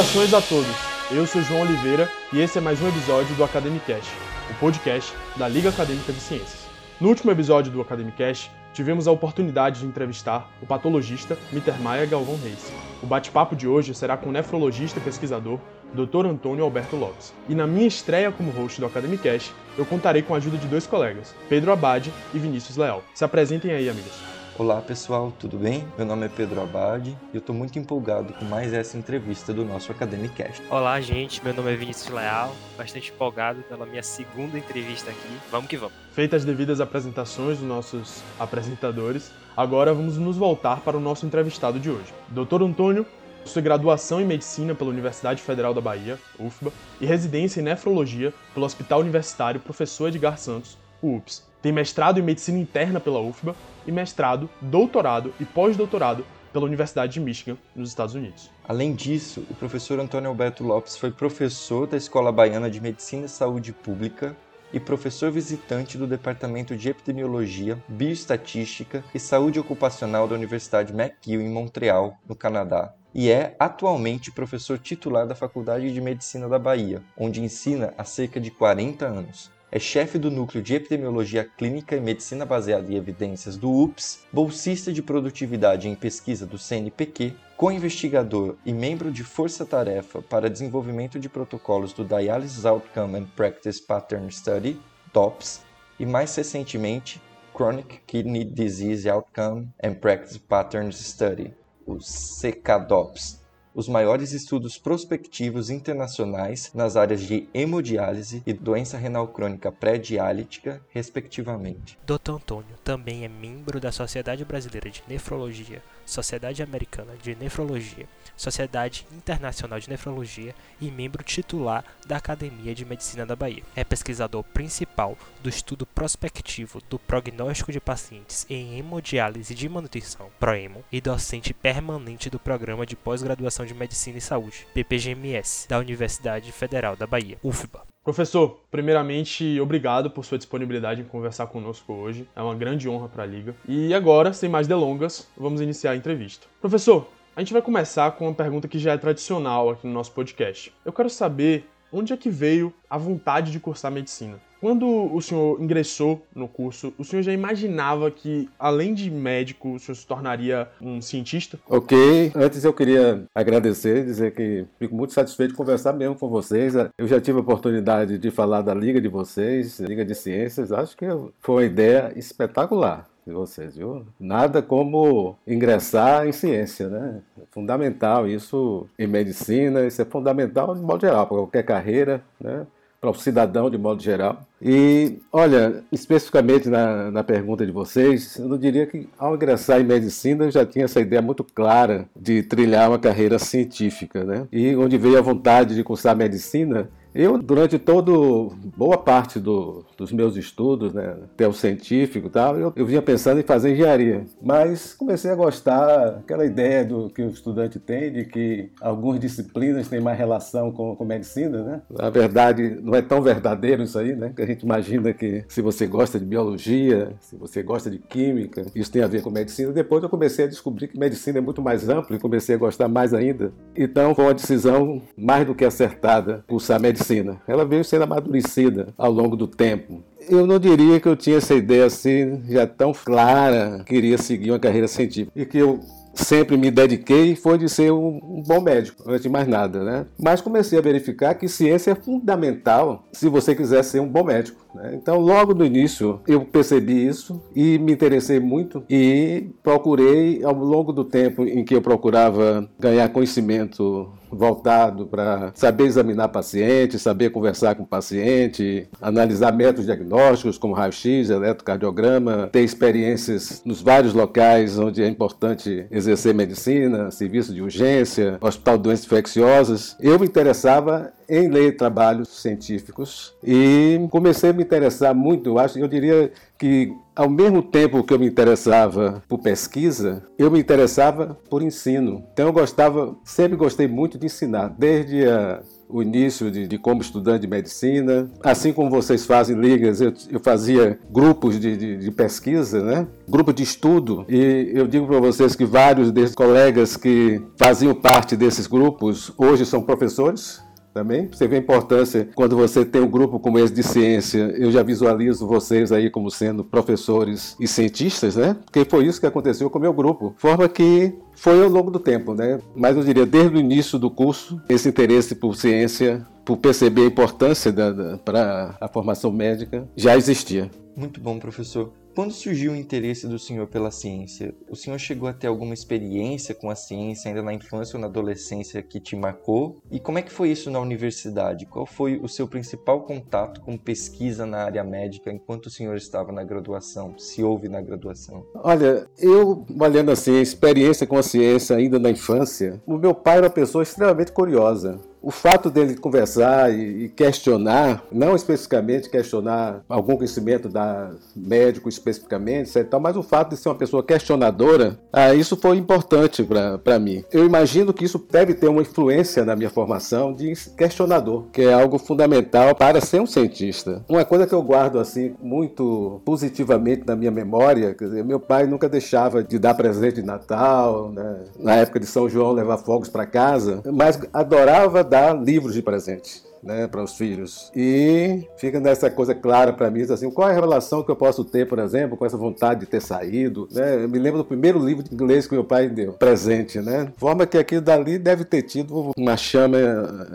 Saudações a todos. Eu sou João Oliveira e esse é mais um episódio do Academicast, o podcast da Liga Acadêmica de Ciências. No último episódio do Academicast, tivemos a oportunidade de entrevistar o patologista Mittermeier Galvão Reis. O bate-papo de hoje será com o nefrologista e pesquisador Dr. Antônio Alberto Lopes. E na minha estreia como host do Academicast, eu contarei com a ajuda de dois colegas, Pedro Abade e Vinícius Leal. Se apresentem aí, amigos. Olá pessoal, tudo bem? Meu nome é Pedro Abad e eu estou muito empolgado com mais essa entrevista do nosso Academicast. Olá gente, meu nome é Vinícius Leal, bastante empolgado pela minha segunda entrevista aqui. Vamos que vamos. Feitas as devidas apresentações dos nossos apresentadores, agora vamos nos voltar para o nosso entrevistado de hoje. Dr. Antônio possui graduação em Medicina pela Universidade Federal da Bahia, UFBA, e residência em Nefrologia pelo Hospital Universitário Professor Edgar Santos, Tem mestrado em Medicina Interna pela UFBA e mestrado, doutorado e pós-doutorado pela Universidade de Michigan, nos Estados Unidos. Além disso, o professor Antônio Alberto Lopes foi professor da Escola Baiana de Medicina e Saúde Pública e professor visitante do Departamento de Epidemiologia, Bioestatística e Saúde Ocupacional da Universidade McGill, em Montreal, no Canadá. E é atualmente professor titular da Faculdade de Medicina da Bahia, onde ensina há cerca de 40 anos é chefe do Núcleo de Epidemiologia Clínica e Medicina Baseada em Evidências do UPS, bolsista de produtividade em pesquisa do CNPq, co-investigador e membro de força-tarefa para desenvolvimento de protocolos do Dialysis Outcome and Practice Pattern Study, DOPS, e mais recentemente, Chronic Kidney Disease Outcome and Practice Patterns Study, o CKDOPS, os maiores estudos prospectivos internacionais nas áreas de hemodiálise e doença renal crônica pré-dialítica, respectivamente. Dr. Antônio também é membro da Sociedade Brasileira de Nefrologia, Sociedade Americana de Nefrologia, Sociedade Internacional de Nefrologia e membro titular da Academia de Medicina da Bahia. É pesquisador principal do estudo prospectivo do prognóstico de pacientes em hemodiálise de manutenção, PROEMO, e docente permanente do Programa de Pós-Graduação de Medicina e Saúde, PPGMS, da Universidade Federal da Bahia, UFBA. Professor, primeiramente, obrigado por sua disponibilidade em conversar conosco hoje. É uma grande honra para a Liga. E agora, sem mais delongas, vamos iniciar a entrevista. Professor, a gente vai começar com uma pergunta que já é tradicional aqui no nosso podcast. Eu quero saber onde é que veio a vontade de cursar medicina? Quando o senhor ingressou no curso, o senhor já imaginava que, além de médico, o senhor se tornaria um cientista? Ok, antes eu queria agradecer, dizer que fico muito satisfeito de conversar mesmo com vocês. Eu já tive a oportunidade de falar da Liga de vocês, Liga de Ciências, acho que foi uma ideia espetacular de vocês, viu? Nada como ingressar em ciência, né? É fundamental isso em medicina, isso é fundamental de modo geral, para qualquer carreira, né? Para o cidadão de modo geral. E, olha, especificamente na, na pergunta de vocês, eu não diria que ao ingressar em medicina eu já tinha essa ideia muito clara de trilhar uma carreira científica, né? E onde veio a vontade de cursar medicina eu, durante todo boa parte do, dos meus estudos, né, até o científico e tal, eu, eu vinha pensando em fazer engenharia. Mas comecei a gostar aquela ideia do que o estudante tem de que algumas disciplinas têm mais relação com, com medicina, né? Na verdade, não é tão verdadeiro isso aí, né? Que a gente imagina que se você gosta de biologia, se você gosta de química, isso tem a ver com medicina. Depois eu comecei a descobrir que medicina é muito mais ampla e comecei a gostar mais ainda. Então foi uma decisão mais do que acertada cursar medicina medicina. Ela veio sendo amadurecida ao longo do tempo. Eu não diria que eu tinha essa ideia assim, já tão clara, que queria seguir uma carreira científica. E que eu sempre me dediquei foi de ser um, bom médico, antes de mais nada, né? Mas comecei a verificar que ciência é fundamental se você quiser ser um bom médico. Né? Então, logo no início, eu percebi isso e me interessei muito e procurei, ao longo do tempo em que eu procurava ganhar conhecimento voltado para saber examinar paciente, saber conversar com o paciente, analisar métodos diagnósticos como raio-x, eletrocardiograma, ter experiências nos vários locais onde é importante exercer medicina, serviço de urgência, hospital de doenças infecciosas. Eu me interessava em ler trabalhos científicos e comecei a me interessar muito, acho, eu diria que ao mesmo tempo que eu me interessava por pesquisa, eu me interessava por ensino. Então eu gostava, sempre gostei muito de ensinar, desde a o início de, de, como estudante de medicina. Assim como vocês fazem ligas, eu, eu fazia grupos de, de, de, pesquisa, né? grupo de estudo. E eu digo para vocês que vários desses colegas que faziam parte desses grupos hoje são professores também. Você vê a importância quando você tem um grupo como esse de ciência. Eu já visualizo vocês aí como sendo professores e cientistas, né? Porque foi isso que aconteceu com o meu grupo. Forma que foi ao longo do tempo, né? Mas eu diria desde o início do curso, esse interesse por ciência, por perceber a importância para a formação médica, já existia. Muito bom, professor. Quando surgiu o interesse do senhor pela ciência, o senhor chegou a ter alguma experiência com a ciência ainda na infância ou na adolescência que te marcou? E como é que foi isso na universidade? Qual foi o seu principal contato com pesquisa na área médica enquanto o senhor estava na graduação, se houve na graduação? Olha, eu, olhando assim, experiência com a ciência ainda na infância, o meu pai era uma pessoa extremamente curiosa o fato dele conversar e, questionar, não especificamente questionar algum conhecimento da médico especificamente, etc., mas o fato de ser uma pessoa questionadora, ah, isso foi importante para mim. Eu imagino que isso deve ter uma influência na minha formação de questionador, que é algo fundamental para ser um cientista. Uma coisa que eu guardo assim muito positivamente na minha memória, quer dizer, meu pai nunca deixava de dar presente de Natal, né? na época de São João levar fogos para casa, mas adorava dar livros de presente né, para os filhos. E fica nessa coisa clara para mim, assim, qual é a relação que eu posso ter, por exemplo, com essa vontade de ter saído. Né? Eu me lembro do primeiro livro de inglês que meu pai deu, presente, né? Forma que aquilo dali deve ter tido uma chama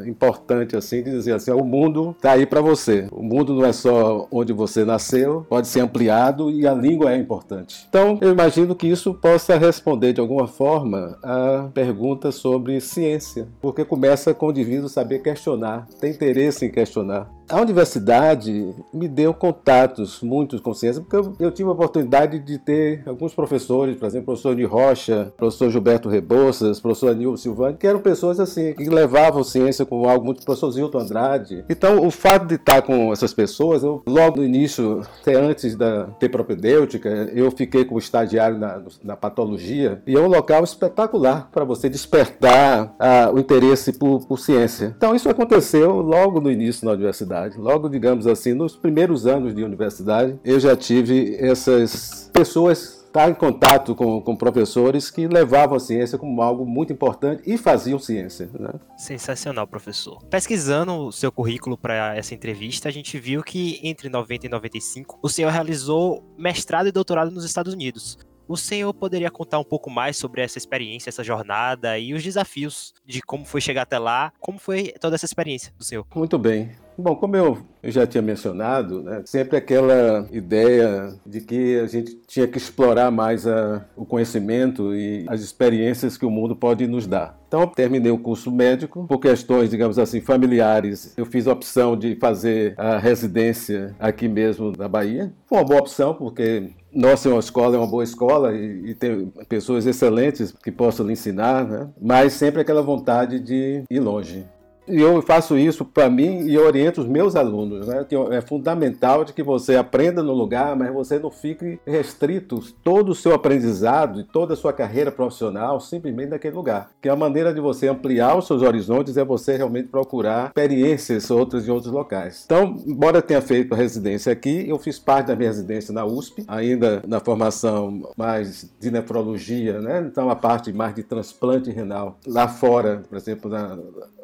importante, assim, de dizer assim, o mundo está aí para você. O mundo não é só onde você nasceu, pode ser ampliado e a língua é importante. Então, eu imagino que isso possa responder de alguma forma a pergunta sobre ciência, porque começa com o indivíduo saber questionar. Tem interesse em questionar. A universidade me deu contatos muito com ciência, porque eu, eu, tive a oportunidade de ter alguns professores, por exemplo, o professor de Rocha, professor Gilberto Rebouças, professor Anil Silvani, que eram pessoas assim, que levavam ciência como algo muito, professor Zilton Andrade. Então, o fato de estar com essas pessoas, eu, logo no início, até antes da ter propedêutica, eu fiquei como estagiário na, na patologia, e é um local espetacular para você despertar ah, o interesse por, por ciência. Então, isso aconteceu logo no início na universidade universidade. Logo, digamos assim, nos primeiros anos de universidade, eu já tive essas pessoas estar em contato com, com professores que levavam a ciência como algo muito importante e faziam ciência. Né? Sensacional, professor. Pesquisando o seu currículo para essa entrevista, a gente viu que entre 90 e 95 o senhor realizou mestrado e doutorado nos Estados Unidos. O senhor poderia contar um pouco mais sobre essa experiência, essa jornada e os desafios de como foi chegar até lá? Como foi toda essa experiência do senhor? Muito bem. Bom, como eu, já tinha mencionado, né, sempre aquela ideia de que a gente tinha que explorar mais a, o conhecimento e as experiências que o mundo pode nos dar. Então, terminei o curso médico por questões, digamos assim, familiares. Eu fiz a opção de fazer a residência aqui mesmo na Bahia. Foi uma boa opção, porque nossa, é uma escola, é uma boa escola e, e, tem pessoas excelentes que possam lhe ensinar, né? mas sempre aquela vontade de ir longe. E eu faço isso para mim e oriento os meus alunos. Né? É fundamental de que você aprenda no lugar, mas você não fique restrito todo o seu aprendizado e toda a sua carreira profissional simplesmente naquele lugar. Que a maneira de você ampliar os seus horizontes é você realmente procurar experiências outras em outros locais. Então, embora tenha feito a residência aqui, eu fiz parte da minha residência na USP, ainda na formação mais de nefrologia, né? então a parte mais de transplante renal. Lá fora, por exemplo, na,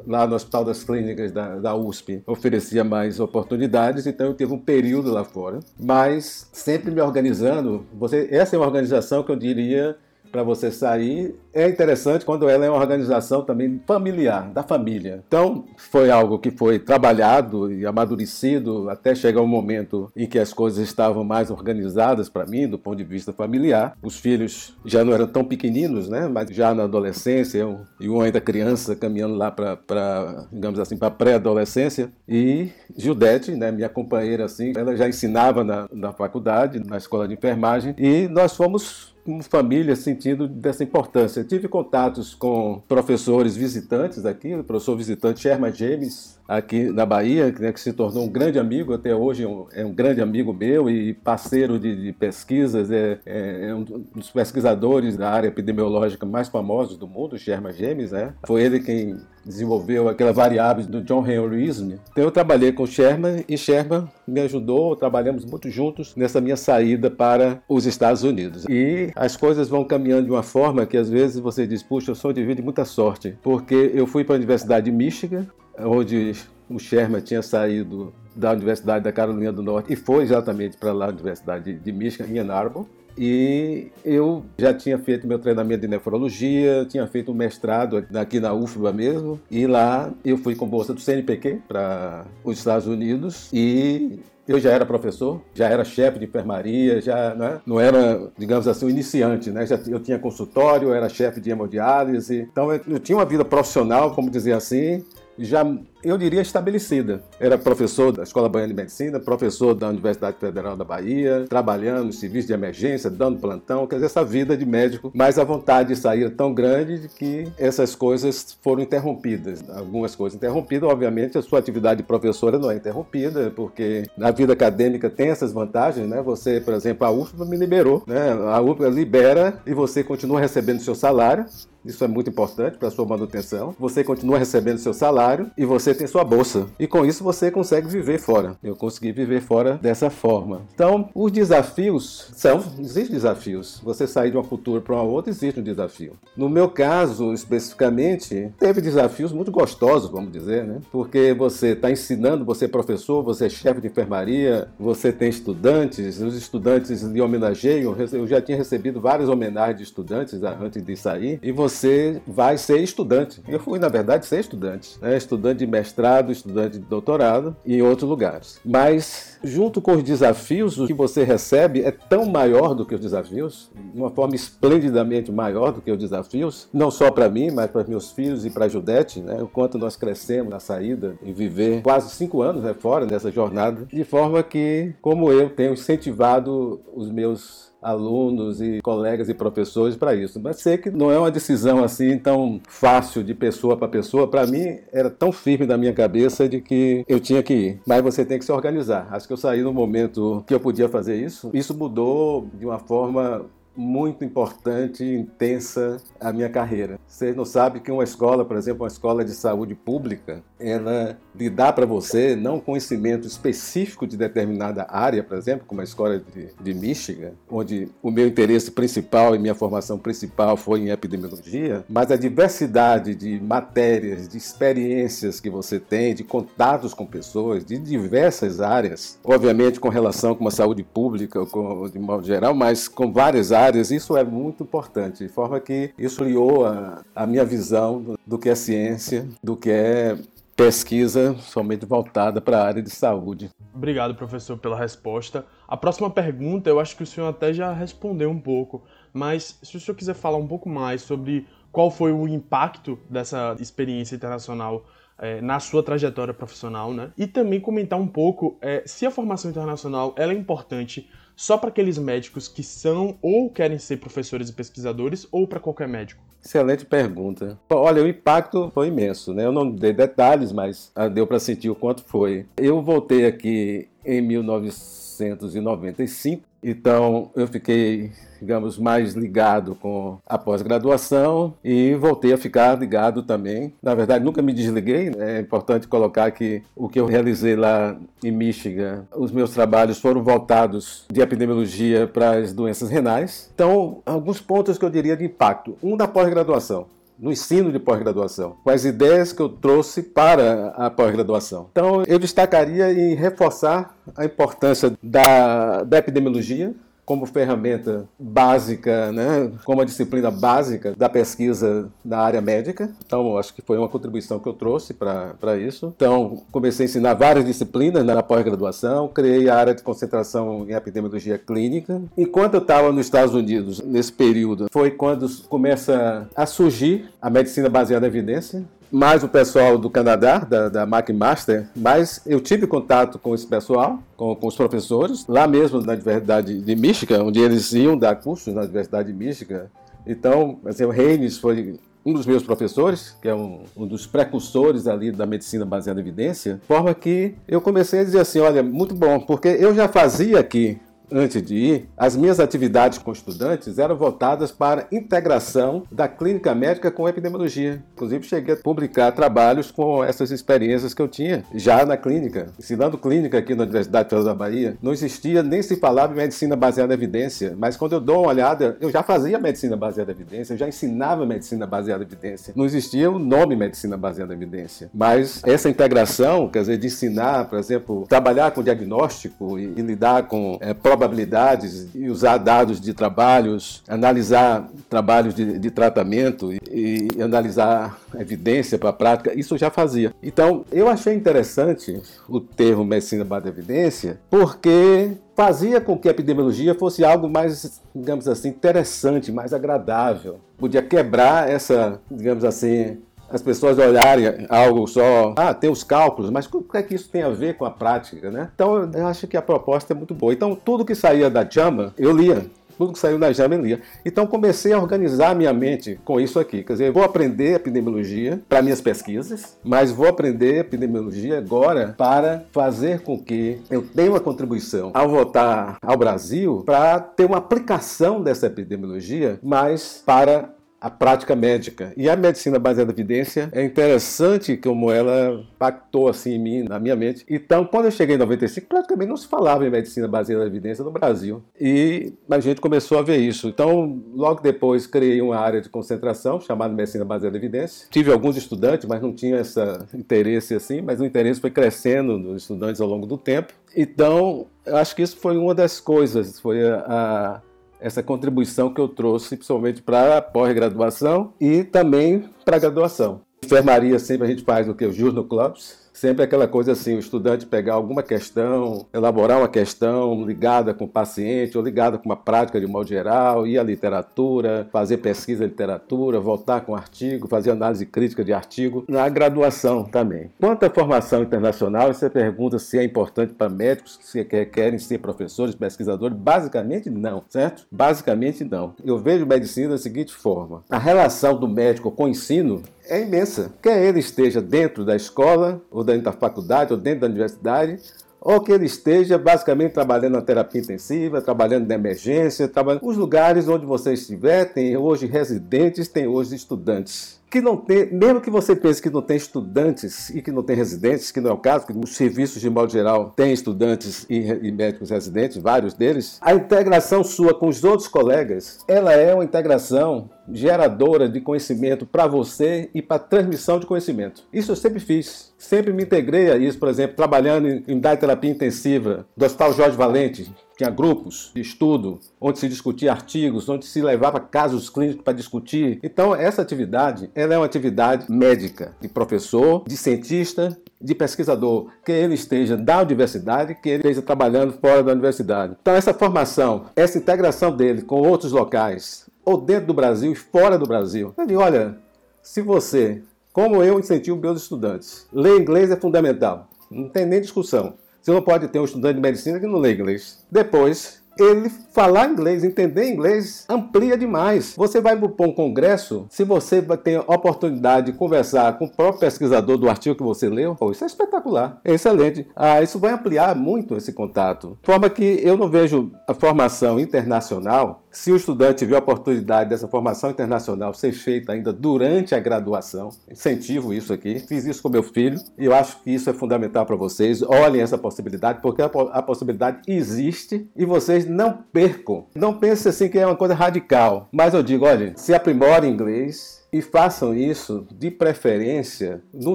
lá no Hospital das Clínicas da, da USP oferecia mais oportunidades, então eu tive um período lá fora, mas sempre me organizando. Você, essa é uma organização que eu diria para você sair é interessante quando ela é uma organização também familiar, da família. Então, foi algo que foi trabalhado e amadurecido até chegar um momento em que as coisas estavam mais organizadas para mim, do ponto de vista familiar. Os filhos já não eram tão pequeninos, né? Mas já na adolescência, eu, e um ainda criança, caminhando lá para, digamos assim, para pré-adolescência. E Gildete, né, minha companheira, assim, ela já ensinava na, na faculdade, na escola de enfermagem, e nós fomos como família sentindo dessa importância. tive contatos com professores visitantes aqui, o professor visitante Sherman James, aqui na Bahia, né, que se tornou um grande amigo, até hoje é um, é um grande amigo meu e parceiro de, de pesquisas, é, é, é, um dos pesquisadores da área epidemiológica mais famosos do mundo, Sherman James, né? Foi ele quem desenvolveu aquela variável do John Henryism. Então eu trabalhei com Sherman e Sherman me ajudou, trabalhamos muito juntos nessa minha saída para os Estados Unidos. E as coisas vão caminhando de uma forma que às vezes você diz, puxa, eu sou vida de muita sorte, porque eu fui para a Universidade de Michigan, onde o Sherman tinha saído da Universidade da Carolina do Norte e foi exatamente para lá, a Universidade de Michigan, em Ann Arbor. E eu já tinha feito meu treinamento de nefrologia, tinha feito um mestrado aqui na UFBA mesmo, e lá eu fui com bolsa do CNPq para os Estados Unidos. E eu já era professor, já era chefe de enfermaria, já né, não era, digamos assim, um iniciante, né? Já, eu tinha consultório, eu era chefe de hemodiálise, então eu, eu tinha uma vida profissional, como dizer assim, já eu diria estabelecida. Era professor da Escola Baiana de Medicina, professor da Universidade Federal da Bahia, trabalhando no serviço de emergência, dando plantão, quer dizer, essa vida de médico, mas a vontade de sair tão grande que essas coisas foram interrompidas. Algumas coisas interrompidas, obviamente, a sua atividade de professora não é interrompida, porque na vida acadêmica tem essas vantagens, né? Você, por exemplo, a UFBA me liberou, né? A UFBA libera e você continua recebendo seu salário, isso é muito importante para a sua manutenção. Você continua recebendo seu salário e você tem sua bolsa. E com isso você consegue viver fora. Eu consegui viver fora dessa forma. Então, os desafios são, existem desafios. Você sair de uma cultura para uma outra, existe um desafio. No meu caso, especificamente, teve desafios muito gostosos, vamos dizer, né? Porque você está ensinando, você é professor, você é chefe de enfermaria, você tem estudantes, os estudantes lhe homenageiam. Eu já tinha recebido várias homenagens de estudantes antes de sair. E você você vai ser estudante. Eu fui, na verdade, ser estudante. Né? Estudante de mestrado, estudante de doutorado e em outros lugares. Mas, junto com os desafios, o que você recebe é tão maior do que os desafios, de uma forma esplendidamente maior do que os desafios, não só para mim, mas para meus filhos e para a Judete, né? o quanto nós crescemos na saída e viver quase cinco anos né, fora dessa jornada, de forma que, como eu, tenho incentivado os meus alunos e colegas e professores para isso. Mas sei que não é uma decisão assim tão fácil de pessoa para pessoa. Para mim era tão firme na minha cabeça de que eu tinha que ir. Mas você tem que se organizar. Acho que eu saí no momento que eu podia fazer isso. Isso mudou de uma forma muito importante e intensa a minha carreira. Você não sabe que uma escola, por exemplo, uma escola de saúde pública, ela lhe dá para você não conhecimento específico de determinada área, por exemplo, como a escola de, de Michigan, onde o meu interesse principal e minha formação principal foi em epidemiologia, mas a diversidade de matérias, de experiências que você tem, de contatos com pessoas de diversas áreas, obviamente com relação com a saúde pública, com, de modo geral, mas com várias áreas isso é muito importante, de forma que isso criou a, a minha visão do, do que é ciência, do que é pesquisa somente voltada para a área de saúde. Obrigado, professor, pela resposta. A próxima pergunta, eu acho que o senhor até já respondeu um pouco, mas se o senhor quiser falar um pouco mais sobre qual foi o impacto dessa experiência internacional é, na sua trajetória profissional, né? E também comentar um pouco é, se a formação internacional ela é importante só para aqueles médicos que são ou querem ser professores e pesquisadores ou para qualquer médico? Excelente pergunta. Olha, o impacto foi imenso, né? Eu não dei detalhes, mas ah, deu para sentir o quanto foi. Eu voltei aqui em 1995 então eu fiquei, digamos, mais ligado com a pós-graduação e voltei a ficar ligado também. Na verdade, nunca me desliguei. Né? É importante colocar que o que eu realizei lá em Michigan, os meus trabalhos foram voltados de epidemiologia para as doenças renais. Então, alguns pontos que eu diria de impacto. Um da pós-graduação no ensino de pós-graduação, com as ideias que eu trouxe para a pós-graduação. Então, eu destacaria em reforçar a importância da, da epidemiologia, como ferramenta básica, né, como a disciplina básica da pesquisa na área médica. Então, acho que foi uma contribuição que eu trouxe para isso. Então, comecei a ensinar várias disciplinas na pós-graduação, criei a área de concentração em epidemiologia clínica. Enquanto eu estava nos Estados Unidos, nesse período, foi quando começa a surgir a medicina baseada em evidência, mais o pessoal do Canadá, da, da McMaster, mas eu tive contato com esse pessoal, com, com, os professores, lá mesmo na Universidade de Michigan, onde eles iam dar cursos na Universidade de Michigan. Então, assim, o Reines foi um dos meus professores, que é um, um, dos precursores ali da medicina baseada em evidência, forma que eu comecei a dizer assim, olha, muito bom, porque eu já fazia aqui antes de ir, as minhas atividades com estudantes eram voltadas para integração da clínica médica com epidemiologia. Inclusive, cheguei a publicar trabalhos com essas experiências que eu tinha já na clínica, ensinando clínica aqui na Universidade Federal da Bahia. Não existia nem se falava em medicina baseada em evidência, mas quando eu dou uma olhada, eu já fazia medicina baseada em evidência, eu já ensinava medicina baseada em evidência. Não existia o nome medicina baseada em evidência, mas essa integração, quer dizer, de ensinar, por exemplo, trabalhar com diagnóstico e, e lidar com é, probabilidades e usar dados de trabalhos, analisar trabalhos de, de tratamento e, e analisar evidência para a prática, isso eu já fazia. Então, eu achei interessante o termo medicina baseada em evidência, porque fazia com que a epidemiologia fosse algo mais, digamos assim, interessante, mais agradável. Podia quebrar essa, digamos assim, as pessoas olharem algo só, ah, tem os cálculos, mas o que é que isso tem a ver com a prática, né? Então, eu acho que a proposta é muito boa. Então, tudo que saía da JAMA, eu lia. Tudo que saiu da JAMA, lia. Então, comecei a organizar minha mente com isso aqui. Quer dizer, vou aprender epidemiologia para minhas pesquisas, mas vou aprender epidemiologia agora para fazer com que eu tenha uma contribuição ao voltar ao Brasil para ter uma aplicação dessa epidemiologia, mas para a prática médica. E a medicina baseada em evidência é interessante como ela impactou assim em mim, na minha mente. Então, quando eu cheguei em 95, praticamente não se falava em medicina baseada em evidência no Brasil. E a gente começou a ver isso. Então, logo depois, criei uma área de concentração chamada medicina baseada em evidência. Tive alguns estudantes, mas não tinha esse interesse assim, mas o interesse foi crescendo nos estudantes ao longo do tempo. Então, acho que isso foi uma das coisas, foi a, a essa contribuição que eu trouxe, principalmente para a pós-graduação e também para a graduação. Enfermaria sempre a gente faz o que? Os Journal Clubs, Sempre aquela coisa assim, o estudante pegar alguma questão, elaborar uma questão ligada com o paciente ou ligada com uma prática de modo geral, ir à literatura, fazer pesquisa de literatura, voltar com artigo, fazer análise crítica de artigo, na graduação também. Quanto à formação internacional, você pergunta se é importante para médicos que querem ser professores, pesquisadores, basicamente não, certo? Basicamente não. Eu vejo medicina da seguinte forma: a relação do médico com o ensino é imensa. Quer ele esteja dentro da escola, ou dentro da faculdade, ou dentro da universidade, ou que ele esteja basicamente trabalhando na terapia intensiva, trabalhando na emergência, trabalhando... os lugares onde você estiver, tem hoje residentes, tem hoje estudantes que não tem, mesmo que você pense que não tem estudantes e que não tem residentes, que não é o caso, que os serviços de modo geral têm estudantes e, e, médicos residentes, vários deles, a integração sua com os outros colegas, ela é uma integração geradora de conhecimento para você e para transmissão de conhecimento. Isso eu sempre fiz, sempre me integrei a isso, por exemplo, trabalhando em, em terapia intensiva do Hospital Jorge Valente, tinha grupos de estudo onde se discutia artigos, onde se levava casos clínicos para discutir. Então, essa atividade ela é uma atividade médica, de professor, de cientista, de pesquisador, que ele esteja da universidade, que ele esteja trabalhando fora da universidade. Então, essa formação, essa integração dele com outros locais, ou dentro do Brasil e fora do Brasil. Ele, olha, se você, como eu incentivo meus estudantes, ler inglês é fundamental. Não tem nem discussão. Você não pode ter um estudante de medicina que não lê inglês. Depois, ele falar inglês, entender inglês, amplia demais. Você vai para um congresso, se você tem a oportunidade de conversar com o próprio pesquisador do artigo que você leu, pô, isso é espetacular, é excelente. Ah, isso vai ampliar muito esse contato. De forma que eu não vejo a formação internacional se o estudante tiver a oportunidade dessa formação internacional ser feita ainda durante a graduação, incentivo isso aqui. Fiz isso com meu filho e eu acho que isso é fundamental para vocês. Olhem essa possibilidade, porque a, possibilidade existe e vocês não percam. Não pensem assim que é uma coisa radical, mas eu digo, olhem, se aprimore inglês, e façam isso de preferência no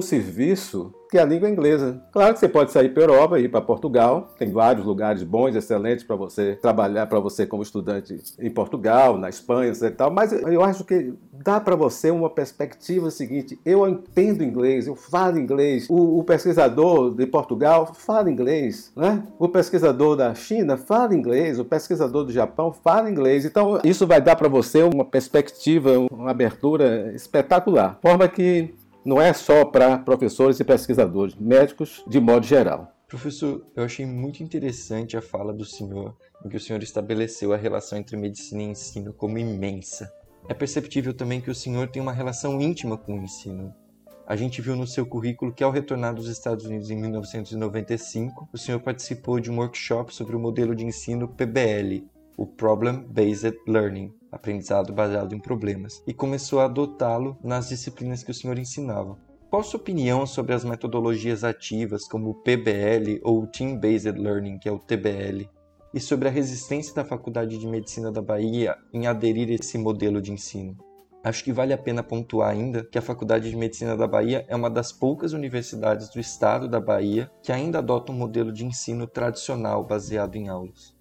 serviço que é a língua inglesa. Claro que você pode sair para Europa e ir para Portugal, tem vários lugares bons, excelentes para você trabalhar, para você como estudante em Portugal, na Espanha, e tal, mas eu acho que dá para você uma perspectiva seguinte, eu entendo inglês, eu falo inglês, o, o, pesquisador de Portugal fala inglês, né? o pesquisador da China fala inglês, o pesquisador do Japão fala inglês, então isso vai dar para você uma perspectiva, uma abertura espetacular, forma que não é só para professores e pesquisadores, médicos de modo geral. Professor, eu achei muito interessante a fala do senhor, em que o senhor estabeleceu a relação entre medicina e ensino como imensa. É perceptível também que o senhor tem uma relação íntima com o ensino. A gente viu no seu currículo que, ao retornar dos Estados Unidos em 1995, o senhor participou de um workshop sobre o modelo de ensino PBL, o Problem Based Learning, aprendizado baseado em problemas, e começou a adotá-lo nas disciplinas que o senhor ensinava. Qual sua opinião sobre as metodologias ativas como o PBL ou o Team Based Learning, que é o TBL, e sobre a resistência da Faculdade de Medicina da Bahia em aderir a esse modelo de ensino? Acho que vale a pena pontuar ainda que a Faculdade de Medicina da Bahia é uma das poucas universidades do estado da Bahia que ainda adota um modelo de ensino tradicional baseado em aulas.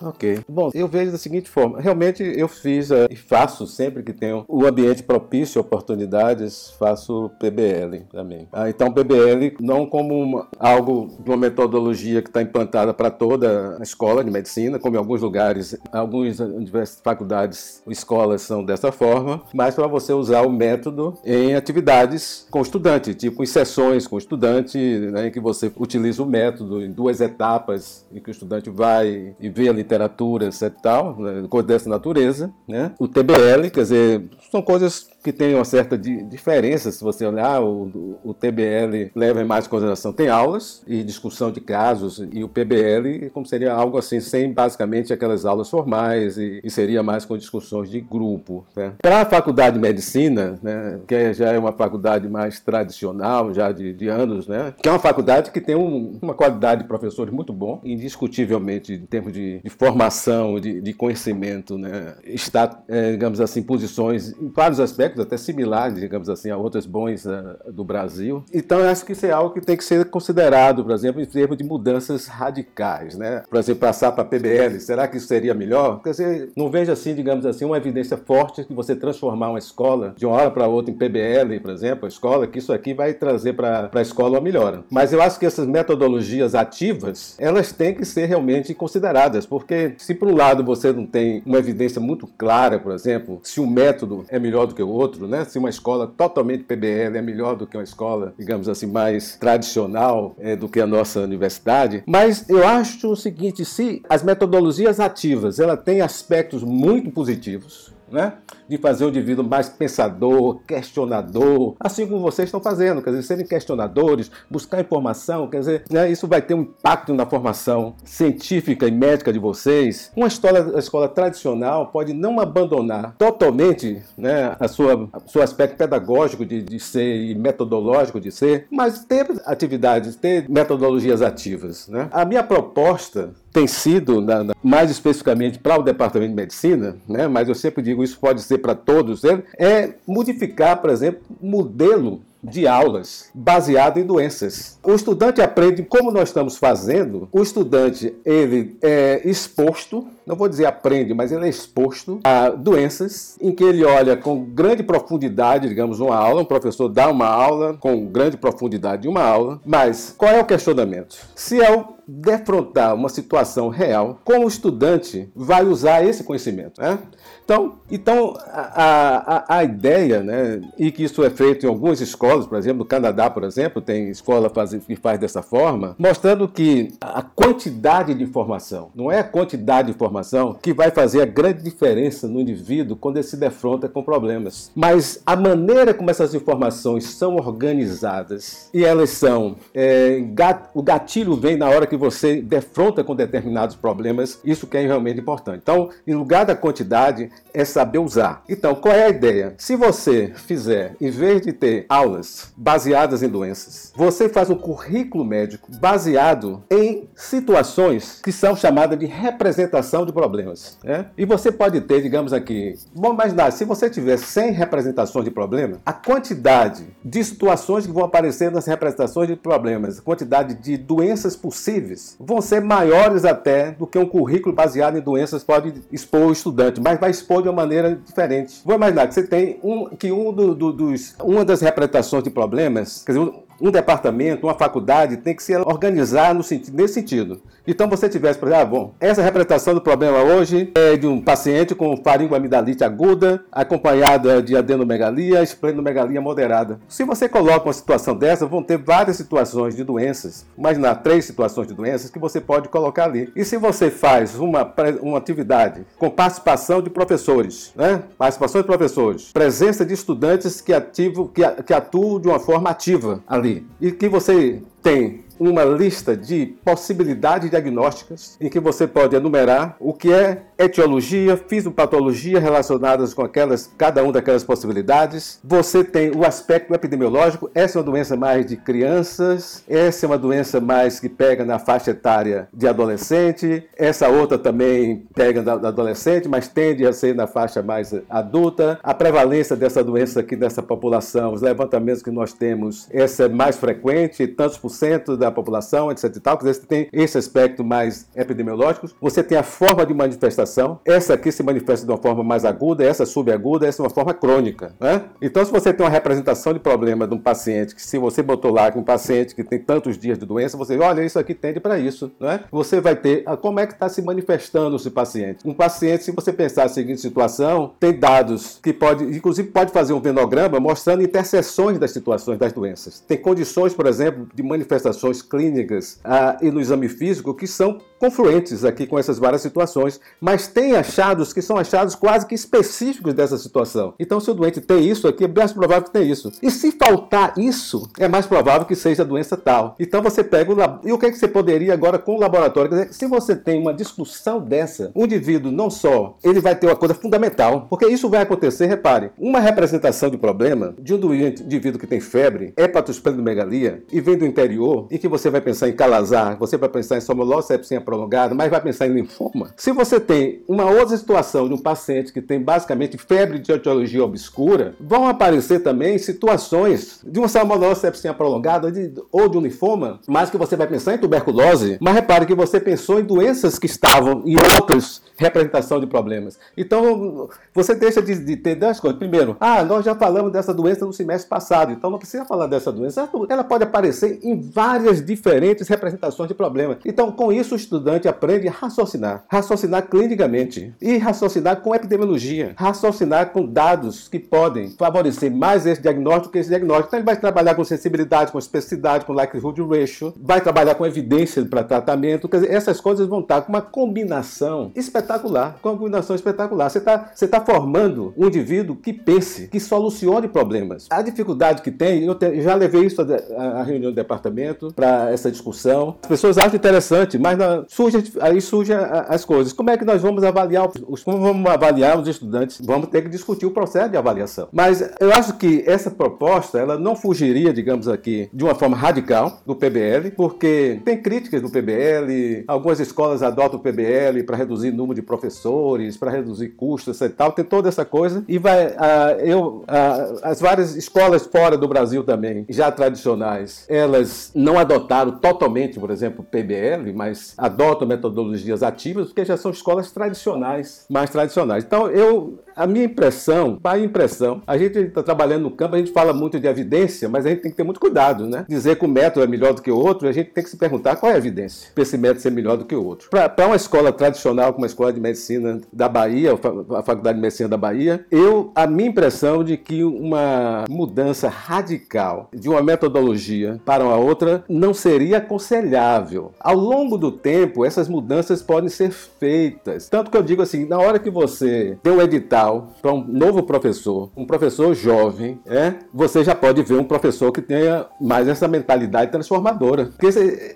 Ok. Bom, eu vejo da seguinte forma: realmente eu fiz uh, e faço sempre que tenho o ambiente propício, oportunidades, faço PBL também. Ah, então, PBL não como uma, algo de uma metodologia que está implantada para toda a escola de medicina, como em alguns lugares, algumas faculdades, escolas são dessa forma, mas para você usar o método em atividades com estudante, tipo em sessões com estudante, né, em que você utiliza o método em duas etapas, em que o estudante vai e vê a literatura, etc. Tal, né, coisa dessa natureza, né? O TBL, quer dizer, são coisas que tem uma certa diferença, se você olhar, o, o TBL leva mais em consideração, tem aulas e discussão de casos, e o PBL como seria algo assim, sem basicamente aquelas aulas formais, e, e seria mais com discussões de grupo. Né? Para a faculdade de medicina, né, que já é uma faculdade mais tradicional, já de, de anos, né, que é uma faculdade que tem um, uma qualidade de professores muito bom, indiscutivelmente em termos de, de formação, de, de conhecimento, né, está, é, digamos assim, posições em vários aspectos aspectos até similares, digamos assim, a outras bons uh, do Brasil. Então, eu acho que isso é algo que tem que ser considerado, por exemplo, em termos de mudanças radicais, né? Por exemplo, passar para PBL, será que isso seria melhor? Quer dizer, não vejo assim, digamos assim, uma evidência forte que você transformar uma escola de uma hora para outra em PBL, por exemplo, a escola, que isso aqui vai trazer para a escola uma melhora. Mas eu acho que essas metodologias ativas, elas têm que ser realmente consideradas, porque se por um lado você não tem uma evidência muito clara, por exemplo, se o método é melhor do que o outro, outro, né? Se uma escola totalmente PBL é melhor do que uma escola, digamos assim, mais tradicional é, do que a nossa universidade. Mas eu acho o seguinte, se as metodologias ativas, ela tem aspectos muito positivos, né? de fazer o indivíduo mais pensador, questionador, assim como vocês estão fazendo, quer dizer, serem questionadores, buscar informação, quer dizer, né, isso vai ter um impacto na formação científica e médica de vocês. Uma escola, escola tradicional pode não abandonar totalmente né, a sua, a seu aspecto pedagógico de, de ser e metodológico de ser, mas ter atividades, ter metodologias ativas. Né? A minha proposta tem sido, na, na, mais especificamente para o Departamento de Medicina, né, mas eu sempre digo isso pode ser para todos, é modificar, por exemplo, modelo de aulas baseado em doenças. O estudante aprende como nós estamos fazendo. O estudante ele é exposto, não vou dizer aprende, mas ele é exposto a doenças em que ele olha com grande profundidade, digamos, uma aula. Um professor dá uma aula com grande profundidade de uma aula, mas qual é o questionamento? Se é defrontar uma situação real, como o estudante vai usar esse conhecimento? Né? Então, então a, a, a ideia, né, e que isso é feito em algumas escolas, por exemplo, no Canadá, por exemplo, tem escola faz, que faz dessa forma, mostrando que a quantidade de informação, não é a quantidade de informação que vai fazer a grande diferença no indivíduo quando ele se defronta com problemas, mas a maneira como essas informações são organizadas e elas são, é, gat, o gatilho vem na hora que você defronta com determinados problemas, isso que é realmente importante. Então, em lugar da quantidade, é saber usar. Então, qual é a ideia? Se você fizer, em vez de ter aulas baseadas em doenças, você faz um currículo médico baseado em situações que são chamadas de representação de problemas. Né? E você pode ter, digamos aqui, vamos imaginar, se você tiver 100 representações de problemas, a quantidade de situações que vão aparecer nas representações de problemas, a quantidade de doenças possíveis, vão ser maiores até do que um currículo baseado em doenças pode expor o estudante, mas vai expor de uma maneira diferente. Vou imaginar que você tem um, que um do, do, dos, uma das representações de problemas, quer dizer, um departamento, uma faculdade tem que se organizar no sentido, nesse sentido. Então você tivesse, por exemplo, ah, bom, essa representação do problema hoje é de um paciente com faringoamidalite aguda, acompanhada de adenomegalia, esplenomegalia moderada. Se você coloca uma situação dessa, vão ter várias situações de doenças, imaginar três situações de doenças que você pode colocar ali. E se você faz uma, uma atividade com participação de professores, né? participação de professores, presença de estudantes que, ativo, que, que atuam de uma forma ativa ali, e que você tem uma lista de possibilidades diagnósticas em que você pode enumerar o que é etiologia, fisiopatologia relacionadas com aquelas, cada uma daquelas possibilidades. Você tem o aspecto epidemiológico, essa é uma doença mais de crianças, essa é uma doença mais que pega na faixa etária de adolescente, essa outra também pega da adolescente, mas tende a ser na faixa mais adulta. A prevalência dessa doença aqui nessa população, os levantamentos que nós temos, essa é mais frequente, tantos por cento da população, etc e tal, quer dizer, você tem esse aspecto mais epidemiológico, você tem a forma de manifestação, essa aqui se manifesta de uma forma mais aguda, essa subaguda, essa é uma forma crônica, né? Então, se você tem uma representação de problema de um paciente, que se você botou lá com um paciente que tem tantos dias de doença, você olha, isso aqui tende para isso, né? Você vai ter ah, como é que está se manifestando esse paciente. Um paciente, se você pensar a seguinte situação, tem dados que pode, inclusive pode fazer um venograma mostrando interseções das situações das doenças. Tem condições, por exemplo, de manifestações clínicas ah, e no exame físico que são confluentes aqui com essas várias situações, mas tem achados que são achados quase que específicos dessa situação. Então, se o doente tem isso aqui, é mais provável que tenha isso. E se faltar isso, é mais provável que seja a doença tal. Então, você pega o lab... E o que, é que você poderia agora com o laboratório? Quer dizer, se você tem uma discussão dessa, o indivíduo não só ele vai ter uma coisa fundamental, porque isso vai acontecer, repare, uma representação de problema de um indivíduo que tem febre, hepatosplenomegalia e vem do interior e que você vai pensar em calazar, você vai pensar em somolose sepsinha prolongada, mas vai pensar em linfoma. Se você tem uma outra situação de um paciente que tem basicamente febre de etiologia obscura, vão aparecer também situações de uma salmonose sepsinha prolongada de, ou de um linfoma, mas que você vai pensar em tuberculose, mas repare que você pensou em doenças que estavam em outras representação de problemas. Então, você deixa de, de ter duas coisas. Primeiro, ah, nós já falamos dessa doença no semestre passado, então não precisa falar dessa doença. Ela pode aparecer em várias diferentes representações de problemas. Então, com isso, o estudante aprende a raciocinar. Raciocinar clinicamente e raciocinar com epidemiologia. Raciocinar com dados que podem favorecer mais esse diagnóstico que esse diagnóstico. Então, ele vai trabalhar com sensibilidade, com especificidade, com likelihood ratio, vai trabalhar com evidência para tratamento. Quer dizer, essas coisas vão estar com uma combinação espetacular, com uma combinação espetacular. Você está você tá formando um indivíduo que pense, que solucione problemas. A dificuldade que tem, eu te, já levei isso à reunião do departamento para essa discussão. As pessoas acham interessante, mas na, surge, aí surgem as coisas. Como é que nós vamos avaliar os, como vamos avaliar os estudantes? Vamos ter que discutir o processo de avaliação. Mas eu acho que essa proposta, ela não fugiria, digamos aqui, de uma forma radical do PBL, porque tem críticas do PBL, algumas escolas adotam o PBL para reduzir o número de professores, para reduzir custos e tal, tem toda essa coisa. E vai, uh, eu, uh, as várias escolas fora do Brasil também, já tradicionais, elas não adotaram totalmente, por exemplo, PBL, mas adotam metodologias ativas, porque já são escolas tradicionais, mais tradicionais. Então, eu a minha impressão, a impressão, a gente está trabalhando no campo, a gente fala muito de evidência, mas a gente tem que ter muito cuidado, né? Dizer que o método é melhor do que o outro, a gente tem que se perguntar qual é a evidência para esse método ser melhor do que o outro. Para uma escola tradicional, como a Escola de Medicina da Bahia, a Faculdade de Medicina da Bahia, eu, a minha impressão de que uma mudança radical de uma metodologia para uma outra não seria aconselhável. Ao longo do tempo, essas mudanças podem ser feitas. Tanto que eu digo assim, na hora que você tem um edital para um novo professor, um professor jovem, é, você já pode ver um professor que tenha mais essa mentalidade transformadora. Porque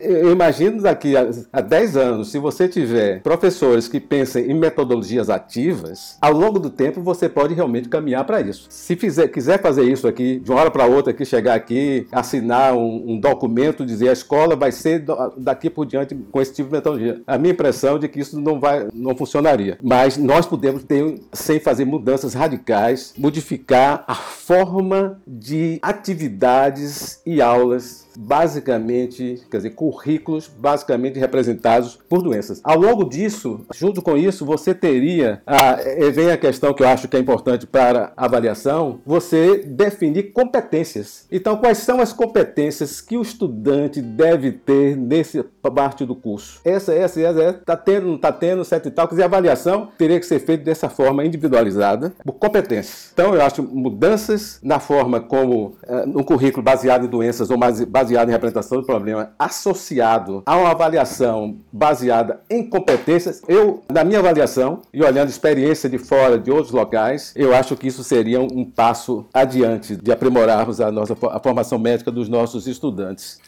eu imagino daqui a, a 10 anos, se você tiver professores que pensem em metodologias ativas, ao longo do tempo você pode realmente caminhar para isso. Se fizer, quiser fazer isso aqui, de uma hora para outra, aqui, chegar aqui, assinar um, um, documento, dizer a escola vai ser daqui por diante com esse tipo de metodologia. A minha impressão é de que isso não vai, não funcionaria. Mas nós podemos ter, sem fazer mudanças radicais, modificar a forma de atividades e aulas basicamente, quer dizer, currículos basicamente representados por doenças. Ao longo disso, junto com isso, você teria, a, vem a questão que eu acho que é importante para avaliação, você definir competências. Então, quais são as competências que o estudante deve ter nesse parte do curso? Essa, essa, essa, essa tá tendo, não está tendo, certo e tal. Quer dizer, a avaliação teria que ser feita dessa forma individualizada, por competências. Então, eu acho mudanças na forma como uh, um currículo baseado em doenças ou baseado em representação do problema associado a uma avaliação baseada em competências, eu, na minha avaliação, e olhando experiência de fora de outros locais, eu acho que isso seria um passo adiante de aprimorarmos a nossa a formação médica dos nossos estudantes.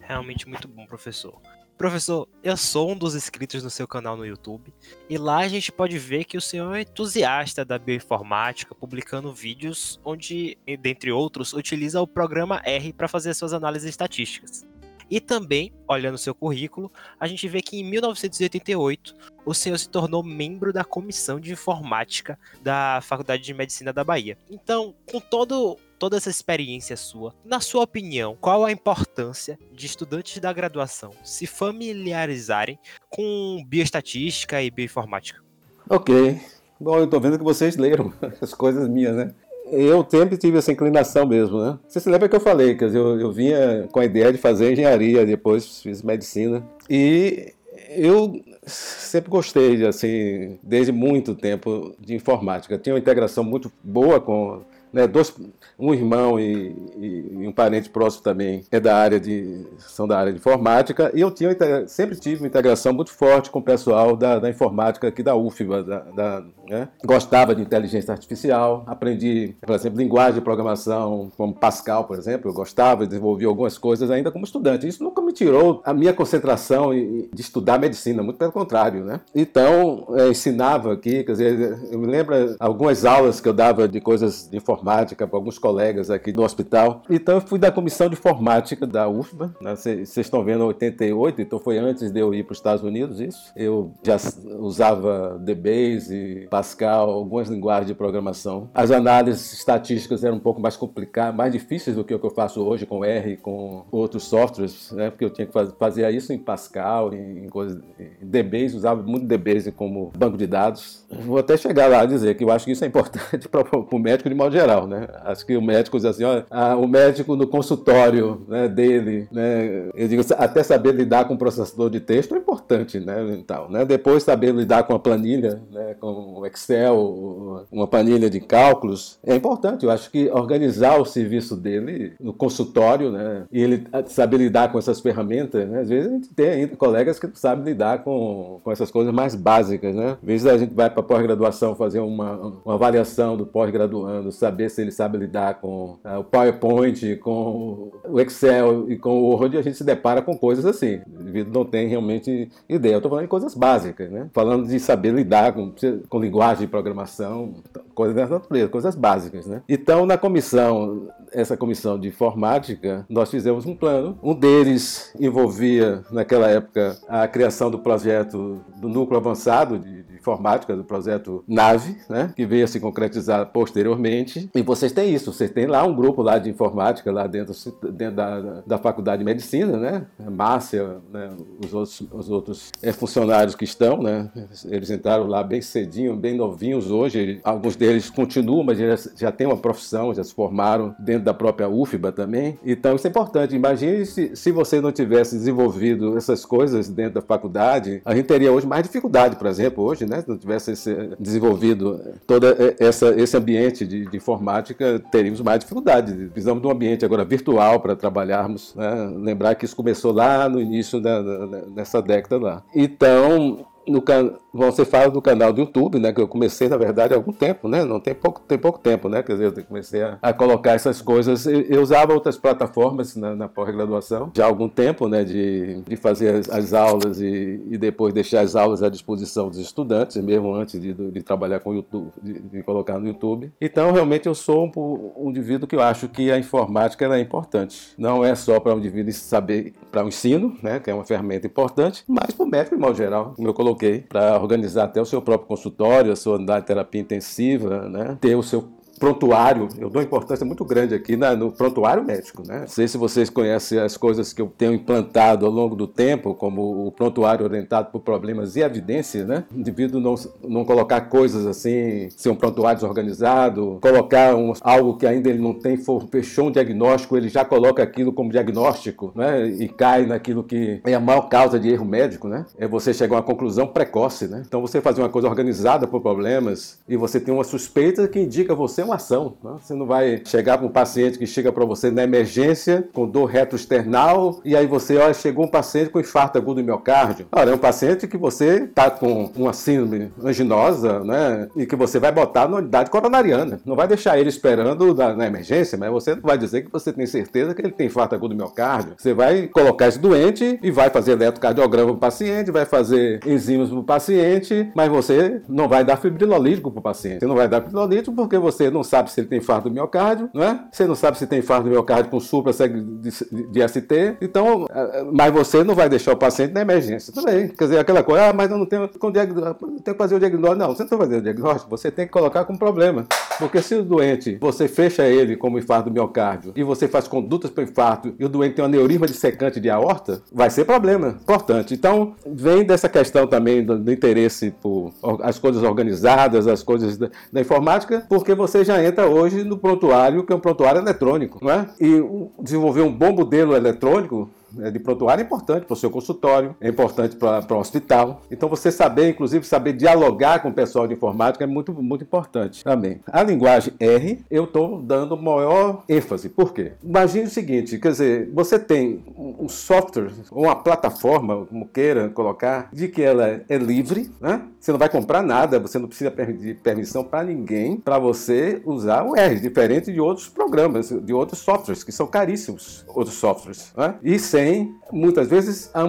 Realmente muito bom, professor. Professor, eu sou um dos inscritos no seu canal no YouTube e lá a gente pode ver que o senhor é entusiasta da bioinformática, publicando vídeos onde, dentre outros, utiliza o programa R para fazer suas análises estatísticas. E também, olhando seu currículo, a gente vê que em 1988 o senhor se tornou membro da comissão de informática da Faculdade de Medicina da Bahia. Então, com todo toda essa experiência sua, na sua opinião, qual a importância de estudantes da graduação se familiarizarem com bioestatística e bioinformática? Ok. Bom, eu tô vendo que vocês leram as coisas minhas, né? Eu sempre tive essa inclinação mesmo, né? Você se lembra que eu falei, que eu, eu vinha com a ideia de fazer engenharia, depois fiz medicina. E eu sempre gostei, assim, desde muito tempo, de informática. Tinha uma integração muito boa com né, dois, um irmão e, e, e, um parente próximo também é da área de são da área de informática e eu tinha sempre tive uma integração muito forte com o pessoal da, da informática aqui da UFBA, da, da né? gostava de inteligência artificial, aprendi, por exemplo, linguagem de programação como Pascal, por exemplo, eu gostava, desenvolvi algumas coisas ainda como estudante. Isso nunca me tirou a minha concentração de estudar medicina, muito pelo contrário, né? Então, é, ensinava aqui, quer dizer, eu me lembro algumas aulas que eu dava de coisas de informática informática para alguns colegas aqui do hospital. Então eu fui da comissão de informática da UFBA. Vocês né? estão vendo 88, então foi antes de eu ir para os Estados Unidos isso. Eu já usava DBase, Pascal, algumas linguagens de programação. As análises estatísticas eram um pouco mais complicadas, mais difíceis do que o que eu faço hoje com R, com outros softwares, né? porque eu tinha que fazer isso em Pascal, em, coisas, em DBase, usava muito DBase como banco de dados. Vou até chegar lá a dizer que eu acho que isso é importante para o médico de modo geral geral, né? Acho que o médico diz assim, olha, o médico no consultório né, dele, né? Eu digo, até saber lidar com o processador de texto é importante, né? Então, né? Depois saber lidar com a planilha, né? Com o Excel, uma planilha de cálculos, é importante. Eu acho que organizar o serviço dele no consultório, né? E ele saber lidar com essas ferramentas, né? Às vezes a gente tem ainda colegas que sabem lidar com, com essas coisas mais básicas, né? Às vezes a gente vai para pós-graduação fazer uma, uma avaliação do pós-graduando, saber saber se ele sabe lidar com uh, o PowerPoint, com o Excel e com o Word, a gente se depara com coisas assim. O indivíduo não tem realmente ideia. Eu estou falando de coisas básicas, né? Falando de saber lidar com, com linguagem de programação, coisas dessa natureza, coisas básicas, né? Então, na comissão, essa comissão de informática, nós fizemos um plano. Um deles envolvia, naquela época, a criação do projeto do núcleo avançado de, de informática, do projeto NAVE, né? Que veio a se concretizar posteriormente. E vocês têm isso, vocês têm lá um grupo lá de informática lá dentro, dentro da, da Faculdade de Medicina, né? Márcia, né? os outros, os outros é, funcionários que estão, né? Eles entraram lá bem cedinho, bem novinhos hoje. Alguns deles continuam, mas já, já têm uma profissão, já se formaram dentro da própria UFBA também. Então isso é importante. Imagine se, se você não tivesse desenvolvido essas coisas dentro da faculdade, a gente teria hoje mais dificuldade, por exemplo, hoje, né? Se não tivesse esse, desenvolvido todo esse ambiente de, de informática teríamos mais dificuldade. Precisamos de um ambiente agora virtual para trabalharmos. Né? Lembrar que isso começou lá no início da, da, dessa década lá. Então, no can... você fala do canal do YouTube, né? Que eu comecei, na verdade, há algum tempo, né? Não tem pouco, tem pouco tempo, né? Quer dizer, eu comecei a, a colocar essas coisas. Eu, eu usava outras plataformas na, na pós-graduação já há algum tempo, né? De, de fazer as, as aulas e, e, depois deixar as aulas à disposição dos estudantes, mesmo antes de, de trabalhar com o YouTube, de, de, colocar no YouTube. Então, realmente, eu sou um, um indivíduo que eu acho que a informática é importante. Não é só para um indivíduo saber, para o ensino, né? Que é uma ferramenta importante, mas para o médico, de modo geral. Como eu coloquei, para organizar até o seu próprio consultório, a sua unidade de terapia intensiva, né? ter o seu prontuário, eu dou importância muito grande aqui na, no prontuário médico, né? Não sei se vocês conhecem as coisas que eu tenho implantado ao longo do tempo, como o prontuário orientado por problemas e evidências, né? O indivíduo não, não colocar coisas assim, ser um prontuário desorganizado, colocar um, algo que ainda ele não tem, for, fechou um diagnóstico, ele já coloca aquilo como diagnóstico, né? E cai naquilo que é a maior causa de erro médico, né? É você chegar a uma conclusão precoce, né? Então você fazer uma coisa organizada por problemas e você tem uma suspeita que indica você uma Né? Você não vai chegar para um paciente que chega para você na emergência com dor retroesternal e aí você, olha, chegou um paciente com infarto agudo do miocárdio. Olha, é um paciente que você está com uma síndrome anginosa, né? E que você vai botar na unidade coronariana. Não vai deixar ele esperando na, na emergência, mas você não vai dizer que você tem certeza que ele tem infarto agudo do miocárdio. Você vai colocar esse doente e vai fazer eletrocardiograma para o paciente, vai fazer enzimas para o paciente, mas você não vai dar fibrinolítico para o paciente. Você não vai dar fibrinolítico porque você não sabe se ele tem infarto do miocárdio, não é? Você não sabe se tem infarto do miocárdio com supra de, de, ST. Então, mas você não vai deixar o paciente na emergência também. Quer dizer, aquela coisa, ah, mas eu não tenho, não tenho que fazer o diagnóstico. Não, você não que fazer o diagnóstico, você tem que colocar como problema. Porque se o doente, você fecha ele como infarto do miocárdio e você faz condutas para o infarto e o doente tem um aneurisma dissecante de aorta, vai ser problema. Importante. Então, vem dessa questão também do, do interesse por as coisas organizadas, as coisas da, da, informática, porque você já entra hoje no prontuário, que é um prontuário eletrônico, não é? E desenvolver um bom modelo eletrônico de prontuário é importante para o seu consultório, é importante para o hospital. Então você saber, inclusive, saber dialogar com o pessoal de informática é muito, muito importante também. A linguagem R, eu estou dando maior ênfase. Por quê? Imagine o seguinte, quer dizer, você tem um software, uma plataforma, como queira colocar, de que ela é livre, né? Você não vai comprar nada, você não precisa pedir permissão para ninguém para você usar o R, diferente de outros programas, de outros softwares, que são caríssimos, outros softwares. Né? E sem, muitas vezes, a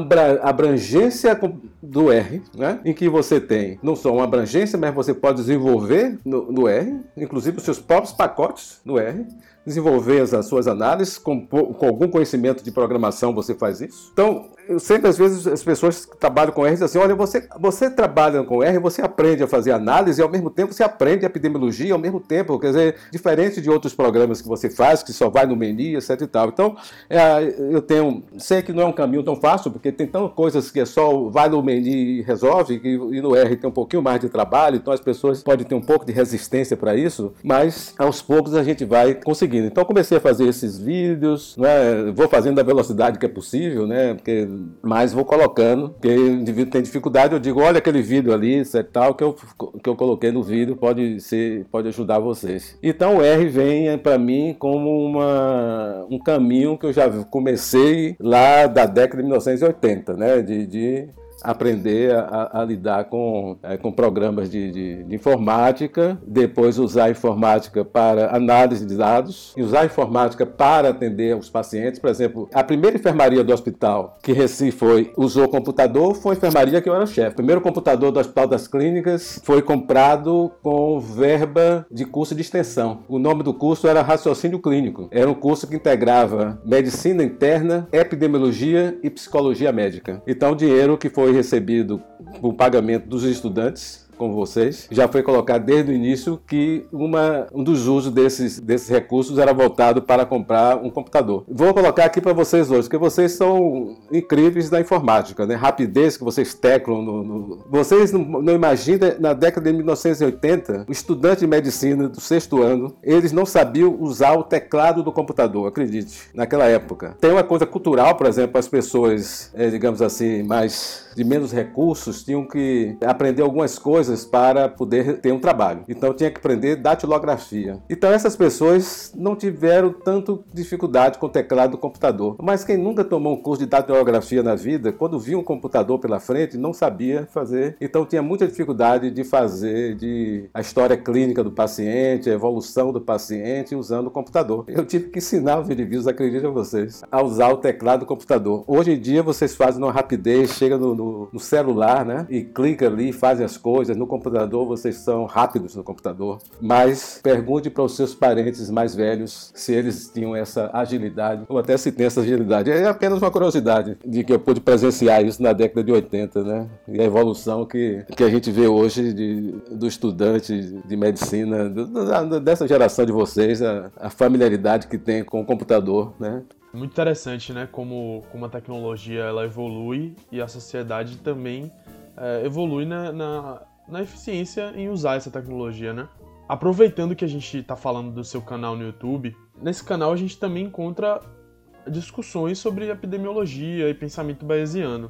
abrangência do R, né? em que você tem não só uma abrangência, mas você pode desenvolver no, no R, inclusive os seus próprios pacotes no R, desenvolver as suas análises, com, com algum conhecimento de programação você faz isso. Então, eu sempre, às vezes, as pessoas que trabalham com R dizem assim: olha, você, você trabalha com R, você aprende a fazer análise e ao mesmo tempo você aprende epidemiologia ao mesmo tempo, quer dizer, diferente de outros programas que você faz, que só vai no menu, etc e tal. Então, é, eu tenho, sei que não é um caminho tão fácil, porque tem tantas coisas que é só vai no menu e resolve, e, e no R tem um pouquinho mais de trabalho, então as pessoas podem ter um pouco de resistência para isso, mas aos poucos a gente vai conseguindo. Então, comecei a fazer esses vídeos, né, vou fazendo da velocidade que é possível, né, porque mas vou colocando, porque o indivíduo tem dificuldade, eu digo, olha aquele vídeo ali, isso tal, que eu, que eu coloquei no vídeo, pode ser, pode ajudar vocês. Então o R vem para mim como uma, um caminho que eu já comecei lá da década de 1980, né, de, de aprender a, a lidar com, é, com programas de, de, de, informática, depois usar a informática para análise de dados e usar a informática para atender os pacientes. Por exemplo, a primeira enfermaria do hospital que Recife foi, usou computador foi a enfermaria que eu era chefe. O primeiro computador do Hospital das Clínicas foi comprado com verba de curso de extensão. O nome do curso era Raciocínio Clínico. Era um curso que integrava medicina interna, epidemiologia e psicologia médica. Então, o dinheiro que foi recebido o pagamento dos estudantes com vocês, já foi colocado desde o início que uma, um dos usos desses, desses recursos era voltado para comprar um computador. Vou colocar aqui para vocês hoje, porque vocês são incríveis na informática, né? Rapidez que vocês teclam. No, no... Vocês não, não imaginam, na década de 1980, o estudante de medicina do sexto ano, eles não sabiam usar o teclado do computador, acredite, naquela época. Tem uma coisa cultural, por exemplo, as pessoas, é, digamos assim, mais de menos recursos tinham que aprender algumas coisas para poder ter um trabalho. Então tinha que aprender datilografia. Então essas pessoas não tiveram tanto dificuldade com o teclado do computador. Mas quem nunca tomou um curso de datilografia na vida, quando via um computador pela frente, não sabia fazer. Então tinha muita dificuldade de fazer de a história clínica do paciente, a evolução do paciente usando o computador. Eu tive que ensinar os indivíduos, acreditem vocês, a usar o teclado do computador. Hoje em dia vocês fazem uma rapidez, chega no, no no, celular, né? E clica ali, faz as coisas, no computador vocês são rápidos no computador, mas pergunte para os seus parentes mais velhos se eles tinham essa agilidade, ou até se tem essa agilidade. É apenas uma curiosidade de que eu pude presenciar isso na década de 80, né? E a evolução que, que a gente vê hoje de, do estudante de medicina, do, dessa geração de vocês, a, a familiaridade que tem com o computador, né? Muito interessante, né? Como, como a tecnologia ela evolui e a sociedade também é, evolui na, na, na, eficiência em usar essa tecnologia, né? Aproveitando que a gente está falando do seu canal no YouTube, nesse canal a gente também encontra discussões sobre epidemiologia e pensamento bayesiano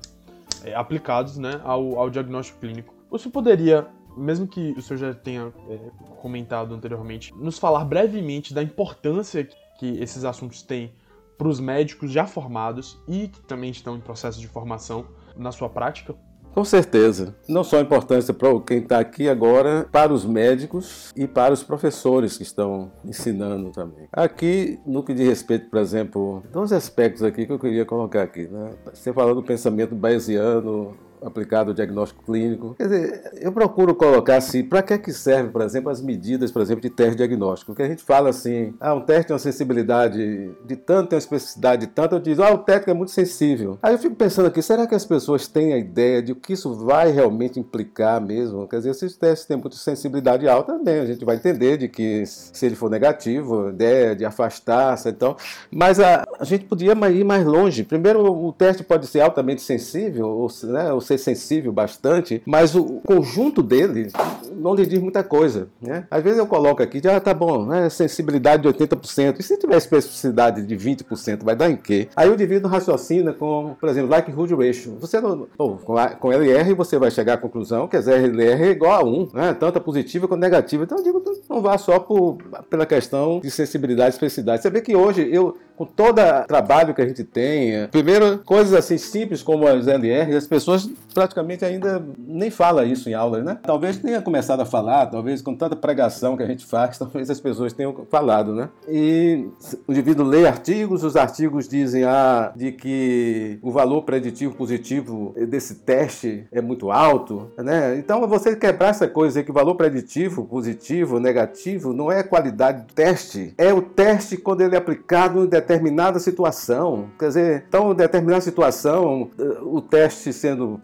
é, aplicados né, ao, ao diagnóstico clínico. Você poderia mesmo que o senhor já tenha é, comentado anteriormente, nos falar brevemente da importância que esses assuntos têm para os médicos já formados e que também estão em processo de formação na sua prática? Com certeza. Não só a importância para quem está aqui agora, para os médicos e para os professores que estão ensinando também. Aqui, no que diz respeito, por exemplo, dois aspectos aqui que eu queria colocar aqui. Né? Você falou do pensamento bayesiano, aplicado ao diagnóstico clínico. Quer dizer, eu procuro colocar assim, para que é que serve, por exemplo, as medidas, por exemplo, de teste diagnóstico? Porque a gente fala assim, ah, um teste tem uma sensibilidade de tanto, tem uma especificidade de tanto, eu digo, ah, o técnico é muito sensível. Aí eu fico pensando aqui, será que as pessoas têm a ideia de o que isso vai realmente implicar mesmo? Quer dizer, se os testes têm muita sensibilidade alta, bem, a gente vai entender de que se ele for negativo, a ideia de afastar-se, então, mas a, a gente podia ir mais longe. Primeiro, o teste pode ser altamente sensível, ou, né, ou sensível bastante, mas o conjunto dele não lhe diz muita coisa. Né? Às vezes eu coloco aqui, ah, tá bom, né, sensibilidade de 80%, e se tiver especificidade de 20%, vai dar em quê? Aí o indivíduo raciocina com, por exemplo, likelihood ratio. Você não, pô, com, a, com LR você vai chegar à conclusão que a LR é igual a 1, né? tanto a positiva quanto a negativa. Então eu digo, não vá só por, pela questão de sensibilidade e especificidade. Você vê que hoje eu com todo o trabalho que a gente tem, primeiro, coisas assim simples como as LR, as pessoas praticamente ainda nem falam isso em aula, né? Talvez tenha começado a falar, talvez com tanta pregação que a gente faz, talvez as pessoas tenham falado, né? E o indivíduo lê artigos, os artigos dizem ah, de que o valor preditivo positivo desse teste é muito alto, né? Então, você quebrar essa coisa que o valor preditivo positivo, negativo, não é a qualidade do teste, é o teste quando ele é aplicado em determinada situação. Quer dizer, então, determinada situação, o teste sendo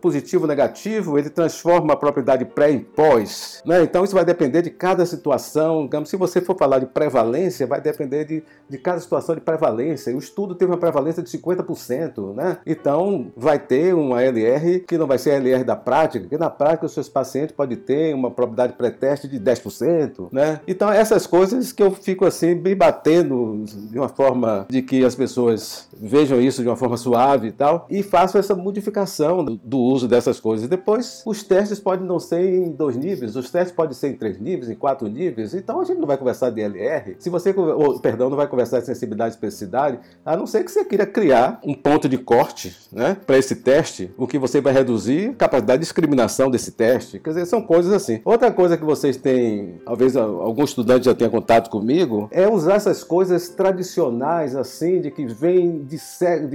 positivo ou negativo, ele transforma a propriedade pré em pós. Né? Então, isso vai depender de cada situação. Se você for falar de prevalência, vai depender de, de cada situação de prevalência. O estudo teve uma prevalência de 50%. Né? Então, vai ter uma LR que não vai ser a LR da prática, porque na prática os seus pacientes podem ter uma probabilidade pré-teste de 10%. Né? Então, essas coisas que eu fico assim, me batendo de uma forma forma de que as pessoas vejam isso de uma forma suave e tal, e façam essa modificação do, do uso dessas coisas. Depois, os testes podem não ser em dois níveis, os testes podem ser em três níveis, em quatro níveis, então a gente não vai conversar de LR. Se você, ou, perdão, não vai conversar de sensibilidade e especificidade, a não ser que você queira criar um ponto de corte né, para esse teste, o que você vai reduzir a capacidade de discriminação desse teste. Quer dizer, são coisas assim. Outra coisa que vocês têm, talvez algum estudante já tenha contato comigo, é usar essas coisas tradicionais tradicionais, assim, de que vem de,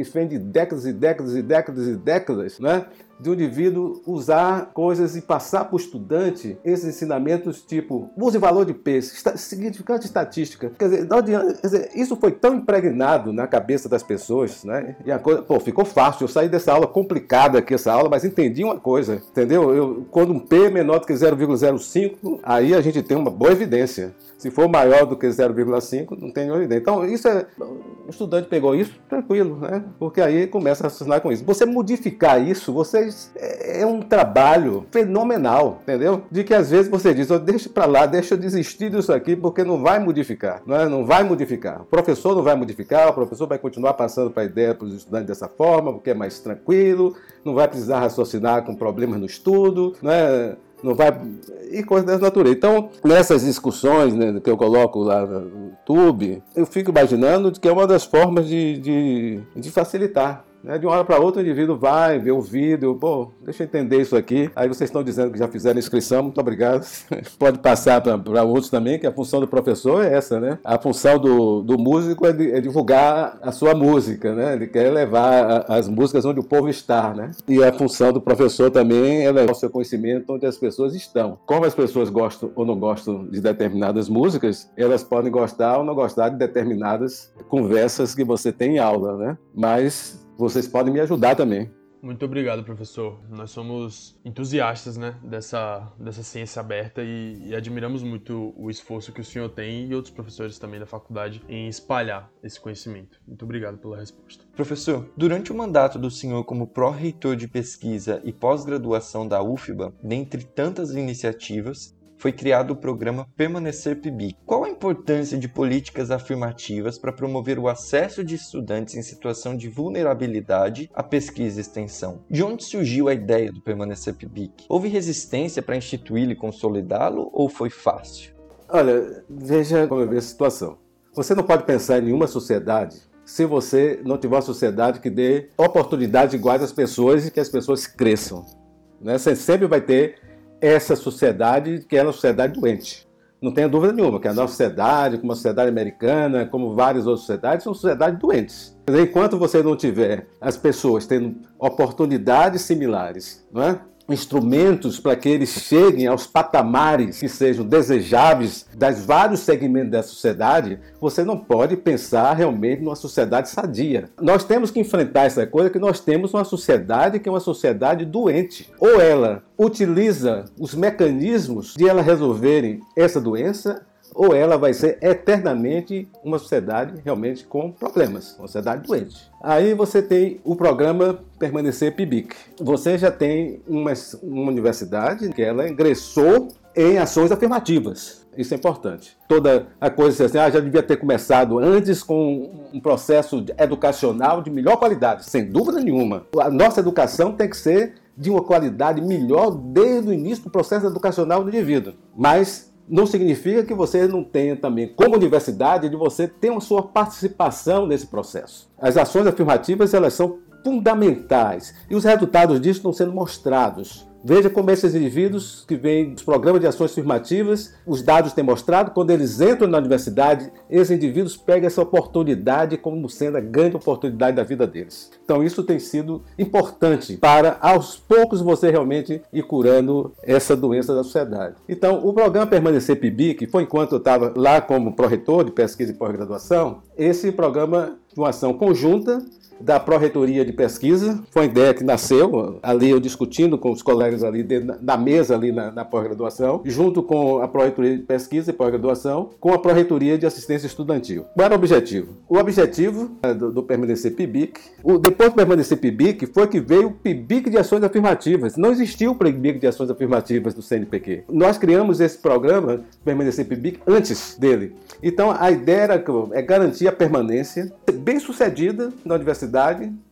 vem de décadas e décadas e décadas e décadas, né? de um indivíduo usar coisas e passar para o estudante esses ensinamentos tipo use valor de P, significante estatística. Quer dizer, quer dizer, isso foi tão impregnado na cabeça das pessoas, né? E a coisa, pô, ficou fácil. Eu saí dessa aula complicada aqui, essa aula, mas entendi uma coisa, entendeu? Eu, quando um P é menor do que 0,05, aí a gente tem uma boa evidência. Se for maior do que 0,5, não tem nenhuma ideia. Então, isso é. O estudante pegou isso, tranquilo, né? Porque aí começa a raciocinar com isso. Você modificar isso, vocês é, é um trabalho fenomenal, entendeu? De que às vezes você diz, oh, deixa para lá, deixa eu desistir disso aqui, porque não vai modificar, não, é? não vai modificar. O professor não vai modificar, o professor vai continuar passando para a ideia para os estudantes dessa forma, porque é mais tranquilo, não vai precisar raciocinar com problemas no estudo, não é? Não vai e coisas dessa natureza. Então, nessas discussões né, que eu coloco lá no YouTube, eu fico imaginando que é uma das formas de, de, de facilitar Né? De uma hora para outra o indivíduo vai ver o vídeo, pô, deixa eu entender isso aqui. Aí vocês estão dizendo que já fizeram inscrição, muito obrigado. Pode passar para outros também, que a função do professor é essa, né? A função do, do músico é, de, é divulgar a sua música, né? Ele quer levar a, as músicas onde o povo está, né? E a função do professor também é levar o seu conhecimento onde as pessoas estão. Como as pessoas gostam ou não gostam de determinadas músicas, elas podem gostar ou não gostar de determinadas conversas que você tem em aula, né? Mas vocês podem me ajudar também. Muito obrigado, professor. Nós somos entusiastas né, dessa, dessa ciência aberta e, e, admiramos muito o esforço que o senhor tem e outros professores também da faculdade em espalhar esse conhecimento. Muito obrigado pela resposta. Professor, durante o mandato do senhor como pró-reitor de pesquisa e pós-graduação da UFBA, dentre tantas iniciativas, foi criado o programa Permanecer PIBIC. Qual a importância de políticas afirmativas para promover o acesso de estudantes em situação de vulnerabilidade à pesquisa e extensão? De onde surgiu a ideia do Permanecer PIBIC? Houve resistência para instituí-lo e consolidá-lo ou foi fácil? Olha, veja como eu vejo a situação. Você não pode pensar em nenhuma sociedade se você não tiver uma sociedade que dê oportunidades iguais às pessoas e que as pessoas cresçam. Né? Você sempre vai ter essa sociedade que é uma sociedade doente. Não tenha dúvida nenhuma que a nossa sociedade, como a sociedade americana, como várias outras sociedades, são sociedades doentes. Enquanto você não tiver as pessoas tendo oportunidades similares, não é? Instrumentos para que eles cheguem aos patamares que sejam desejáveis das vários segmentos da sociedade, você não pode pensar realmente numa sociedade sadia. Nós temos que enfrentar essa coisa que nós temos uma sociedade que é uma sociedade doente. Ou ela utiliza os mecanismos de ela resolverem essa doença, ou ela vai ser eternamente uma sociedade realmente com problemas, uma sociedade doente. Aí você tem o programa Permanecer PIBIC. Você já tem uma, uma universidade que ela ingressou em ações afirmativas. Isso é importante. Toda a coisa assim, ah, já devia ter começado antes com um processo educacional de melhor qualidade, sem dúvida nenhuma. A nossa educação tem que ser de uma qualidade melhor desde o início do processo educacional do indivíduo. Mas não significa que você não tenha também, como universidade, de você ter uma sua participação nesse processo. As ações afirmativas elas são fundamentais e os resultados disso estão sendo mostrados. Veja como esses indivíduos que vêm dos programas de ações afirmativas, os dados têm mostrado, quando eles entram na universidade, esses indivíduos pegam essa oportunidade como sendo a grande oportunidade da vida deles. Então isso tem sido importante para, aos poucos, você realmente ir curando essa doença da sociedade. Então, o programa Permanecer PIBIC foi enquanto eu estava lá como pró-reitor de pesquisa e pós-graduação, esse programa de uma ação conjunta da Pró-Reitoria de Pesquisa. Foi uma ideia que nasceu ali, eu discutindo com os colegas ali na mesa ali na, na pós-graduação, junto com a Pró-Reitoria de Pesquisa e pós-graduação, com a Pró-Reitoria de Assistência Estudantil. Qual era o objetivo? O objetivo é, do, do Permanecer PIBIC, o, depois do Permanecer PIBIC, foi que veio o PIBIC de Ações Afirmativas. Não existia o PIBIC de Ações Afirmativas do CNPq. Nós criamos esse programa, Permanecer PIBIC, antes dele. Então, a ideia era é garantir a permanência bem sucedida na universidade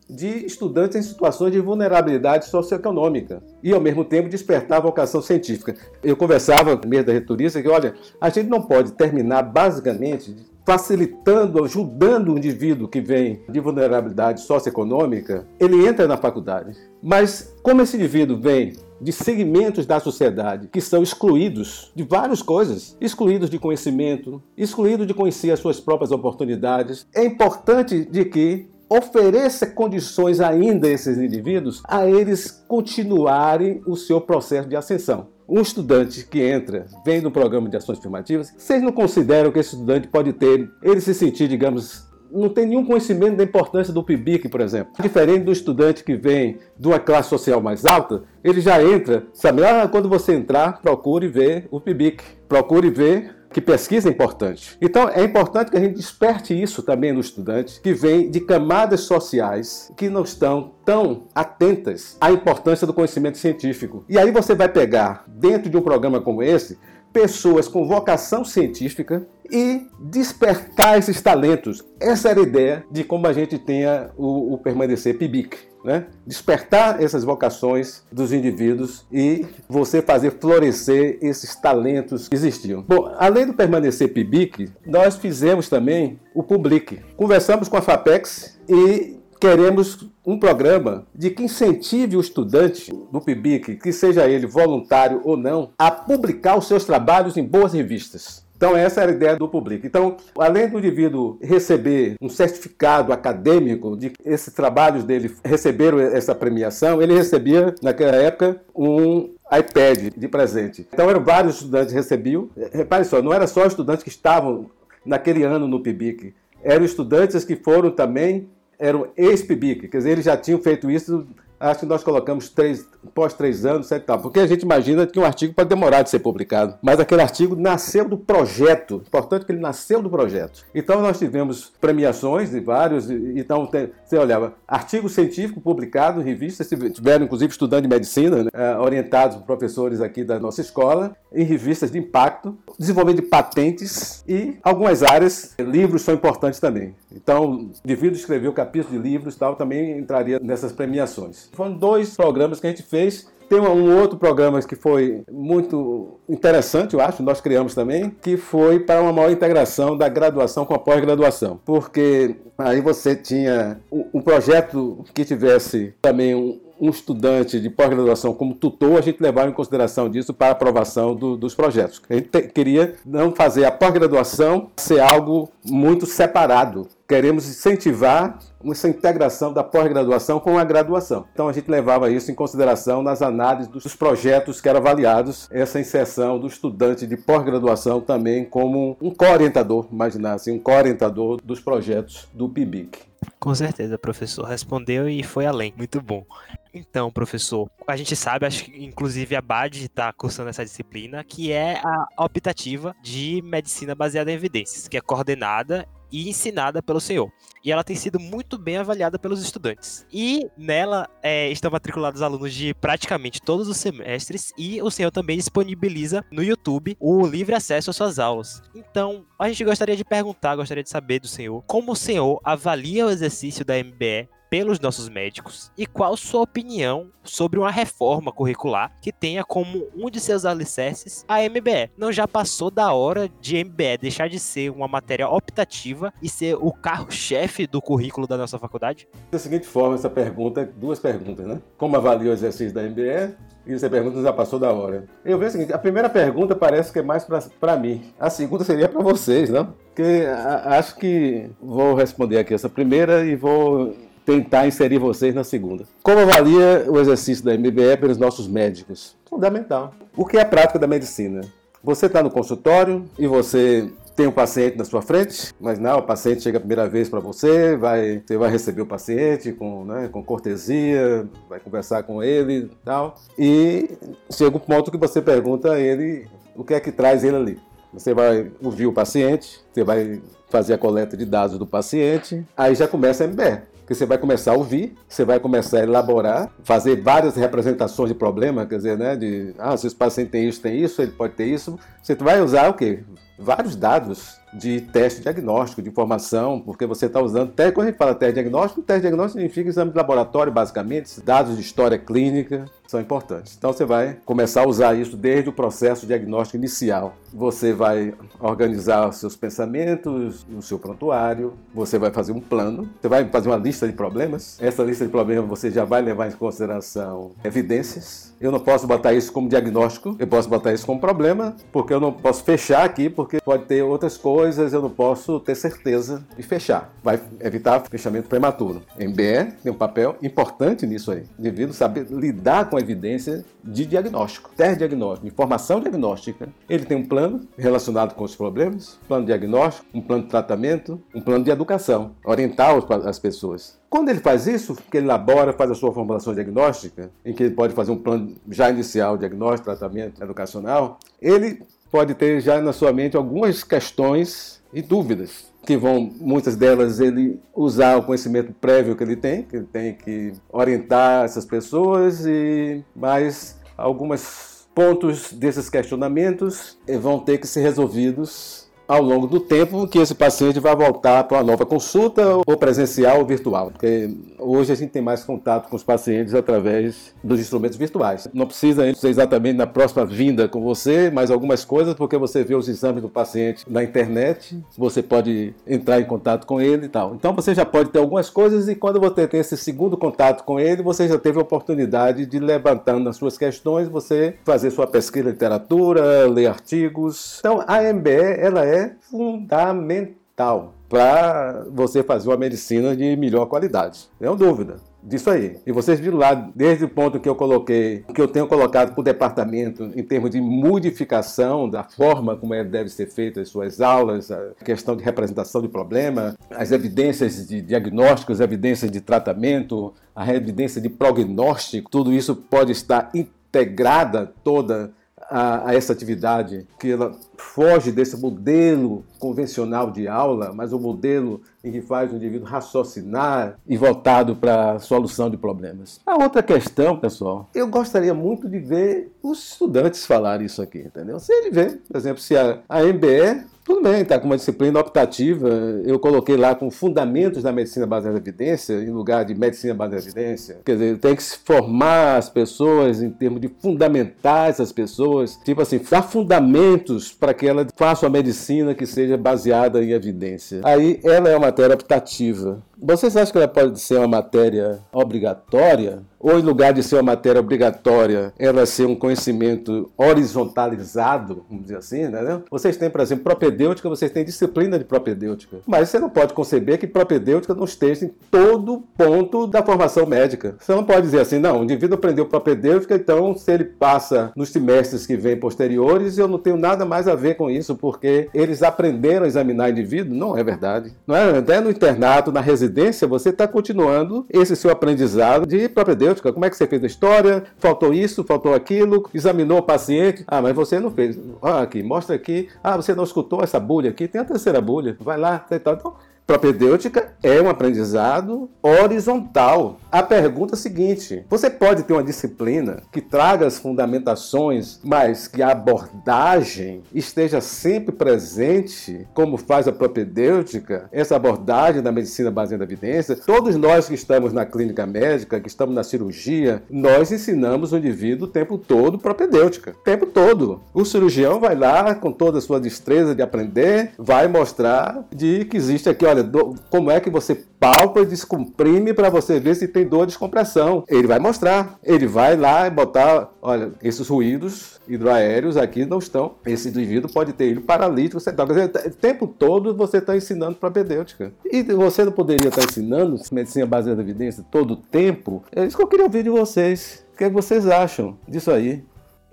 de estudantes em situações de vulnerabilidade socioeconômica e, ao mesmo tempo, despertar a vocação científica. Eu conversava com da reitoria que, olha, a gente não pode terminar, basicamente, facilitando, ajudando o indivíduo que vem de vulnerabilidade socioeconômica, ele entra na faculdade. Mas, como esse indivíduo vem de segmentos da sociedade que são excluídos de várias coisas, excluídos de conhecimento, excluídos de conhecer as suas próprias oportunidades. É importante de que ofereça condições ainda a esses indivíduos a eles continuarem o seu processo de ascensão. Um estudante que entra, vem do programa de ações afirmativas, vocês não consideram que esse estudante pode ter, ele se sentir, digamos, não tem nenhum conhecimento da importância do PIBIC, por exemplo. Diferente do estudante que vem de uma classe social mais alta, ele já entra, sabe? Ah, quando você entrar, procure ver o PIBIC. Procure ver que pesquisa é importante. Então é importante que a gente desperte isso também no estudante que vem de camadas sociais que não estão tão atentas à importância do conhecimento científico. E aí você vai pegar dentro de um programa como esse pessoas com vocação científica e despertar esses talentos. Essa era a ideia de como a gente tenha o, o permanecer PIBIC. Né? Despertar essas vocações dos indivíduos e você fazer florescer esses talentos que existiam. Bom, além do permanecer PIBIC, nós fizemos também o Public. Conversamos com a FAPEX e queremos um programa de que incentive o estudante do PIBIC, que seja ele voluntário ou não, a publicar os seus trabalhos em boas revistas. Então, essa era a ideia do público. Então, além do indivíduo receber um certificado acadêmico de que esses trabalhos dele receberam essa premiação, ele recebia, naquela época, um iPad de presente. Então, eram vários estudantes que recebiam. Repare só, não era só estudantes que estavam naquele ano no PIBIC, eram estudantes que foram também, eram ex-PIBIC, quer dizer, eles já tinham feito isso acho que nós colocamos três, pós três anos, certo? Tá, porque a gente imagina que um artigo pode demorar de ser publicado. Mas aquele artigo nasceu do projeto. Importante que ele nasceu do projeto. Então nós tivemos premiações de vários. Então você olhava, artigo científico publicado em revistas, tiveram inclusive estudantes de medicina, né, eh, orientados por professores aqui da nossa escola, em revistas de impacto, desenvolvimento de patentes e algumas áreas, livros são importantes também. Então, o indivíduo escreveu capítulo de livros tal, também entraria nessas premiações. Foram dois programas que a gente fez. Tem um outro programa que foi muito interessante, eu acho, nós criamos também, que foi para uma maior integração da graduação com a pós-graduação. Porque aí você tinha um projeto que tivesse também um, estudante de pós-graduação como tutor, a gente levava em consideração disso para aprovação do, dos projetos. A gente te, queria não fazer a pós-graduação ser algo muito separado, queremos incentivar essa integração da pós-graduação com a graduação. Então a gente levava isso em consideração nas análises dos projetos que eram avaliados, essa inserção do estudante de pós-graduação também como um co-orientador, imaginar assim, um co-orientador dos projetos do PIBIC. Com certeza, professor. Respondeu e foi além. Muito bom. Então, professor, a gente sabe, acho que inclusive a BAD está cursando essa disciplina, que é a optativa de medicina baseada em evidências, que é coordenada e ensinada pelo senhor. E ela tem sido muito bem avaliada pelos estudantes. E nela é, estão matriculados alunos de praticamente todos os semestres e o senhor também disponibiliza no YouTube o livre acesso às suas aulas. Então, a gente gostaria de perguntar, gostaria de saber do senhor, como o senhor avalia o exercício da MBE pelos nossos médicos e qual sua opinião sobre uma reforma curricular que tenha como um de seus alicerces a MBE. Não já passou da hora de MBE deixar de ser uma matéria optativa e ser o carro-chefe do currículo da nossa faculdade? Da seguinte forma, essa pergunta, duas perguntas, né? Como avalia o exercício da MBE e você pergunta já passou da hora. Eu vejo o seguinte, a primeira pergunta parece que é mais para mim. A segunda seria para vocês, não? Porque acho que vou responder aqui essa primeira e vou tentar inserir vocês na segunda. Como avalia o exercício da MBE pelos nossos médicos? Fundamental. O que é a prática da medicina? Você está no consultório e você tem um paciente na sua frente, mas não, o paciente chega a primeira vez para você, vai, você vai receber o paciente com, né, com cortesia, vai conversar com ele e tal. E chega um ponto que você pergunta a ele o que é que traz ele ali. Você vai ouvir o paciente, você vai fazer a coleta de dados do paciente, aí já começa a MBE que você vai começar a ouvir, você vai começar a elaborar, fazer várias representações de problema, quer dizer, né, de, ah, se esse paciente tem isso, tem isso, ele pode ter isso, você vai usar o quê? Vários dados de teste diagnóstico, de informação, porque você está usando, quando a gente fala teste diagnóstico, teste diagnóstico significa exame de laboratório, basicamente, dados de história clínica, são importantes. Então você vai começar a usar isso desde o processo diagnóstico inicial. Você vai organizar os seus pensamentos, o seu prontuário, você vai fazer um plano, você vai fazer uma lista de problemas. Essa lista de problemas você já vai levar em consideração evidências. Eu não posso botar isso como diagnóstico, eu posso botar isso como problema, porque eu não posso fechar aqui, porque pode ter outras coisas, eu não posso ter certeza de fechar. Vai evitar fechamento prematuro. MBE tem um papel importante nisso aí, devido saber lidar com com evidência de diagnóstico, teste diagnóstico, informação diagnóstica. Ele tem um plano relacionado com os problemas, plano diagnóstico, um plano de tratamento, um plano de educação, orientar as pessoas. Quando ele faz isso, que ele elabora, faz a sua formulação diagnóstica, em que ele pode fazer um plano já inicial, diagnóstico, tratamento educacional, ele pode ter já na sua mente algumas questões e dúvidas que vão, muitas delas, ele usar o conhecimento prévio que ele tem, que ele tem que orientar essas pessoas, e mais alguns pontos desses questionamentos vão ter que ser resolvidos ao longo do tempo que esse paciente vai voltar para uma nova consulta ou presencial ou virtual. Porque hoje a gente tem mais contato com os pacientes através dos instrumentos virtuais. Não precisa ser exatamente na próxima vinda com você, mas algumas coisas, porque você vê os exames do paciente na internet, você pode entrar em contato com ele e tal. Então você já pode ter algumas coisas e quando você tem esse segundo contato com ele, você já teve a oportunidade de levantando as suas questões, você fazer sua pesquisa de literatura, ler artigos. Então a MBE ela é fundamental para você fazer uma medicina de melhor qualidade. Não dúvida disso aí. E vocês viram lá, desde o ponto que eu coloquei, que eu tenho colocado para o departamento em termos de modificação da forma como é, deve ser feita as suas aulas, a questão de representação de problema, as evidências de diagnóstico, as evidências de tratamento, a evidência de prognóstico, tudo isso pode estar integrada toda a, a, essa atividade, que ela foge desse modelo convencional de aula, mas o um modelo em que faz o indivíduo raciocinar e voltado para a solução de problemas. A outra questão, pessoal, eu gostaria muito de ver os estudantes falar isso aqui, entendeu? Se ele vê, por exemplo, se a, a MBE tudo bem, está com uma disciplina optativa. Eu coloquei lá com fundamentos da medicina baseada em evidência, em lugar de medicina baseada em evidência. Quer dizer, tem que se formar as pessoas em termos de fundamentar essas pessoas, tipo assim, dar fundamentos para que ela faça uma medicina que seja baseada em evidência. Aí ela é uma matéria optativa. Vocês acham que ela pode ser uma matéria obrigatória? Ou em lugar de ser uma matéria obrigatória, ela ser um conhecimento horizontalizado, vamos dizer assim, né? Vocês têm, por exemplo, propedêutica, vocês têm disciplina de propedêutica. Mas você não pode conceber que propedêutica não esteja em todo ponto da formação médica. Você não pode dizer assim, não, o indivíduo aprendeu propedêutica, então se ele passa nos semestres que vêm posteriores, eu não tenho nada mais a ver com isso, porque eles aprenderam a examinar indivíduo. Não é verdade. Não é? Até no internato, na residência, residência, você está continuando esse seu aprendizado de propedêutica. Como é que você fez a história? Faltou isso, faltou aquilo, examinou o paciente. Ah, mas você não fez. Ah, aqui, mostra aqui. Ah, você não escutou essa bulha aqui? Tem a terceira bulha. Vai lá, Então, Propedêutica é um aprendizado horizontal. A pergunta é a seguinte: você pode ter uma disciplina que traga as fundamentações, mas que a abordagem esteja sempre presente, como faz a propedêutica, essa abordagem da medicina baseada em evidência. Todos nós que estamos na clínica médica, que estamos na cirurgia, nós ensinamos o indivíduo o tempo todo propedêutica. O tempo todo. O cirurgião vai lá com toda a sua destreza de aprender, vai mostrar de que existe aqui, olha, do, como é que você palpa e descomprime para você ver se tem dor de descompressão. Ele vai mostrar. Ele vai lá e botar, olha, esses ruídos hidroaéreos aqui não estão. Esse indivíduo pode ter ele paralítico, você tá, o tempo todo você está ensinando propedêutica. E você não poderia estar tá ensinando medicina baseada em evidência todo o tempo? É isso que eu queria ouvir de vocês. O que, é que vocês acham disso aí?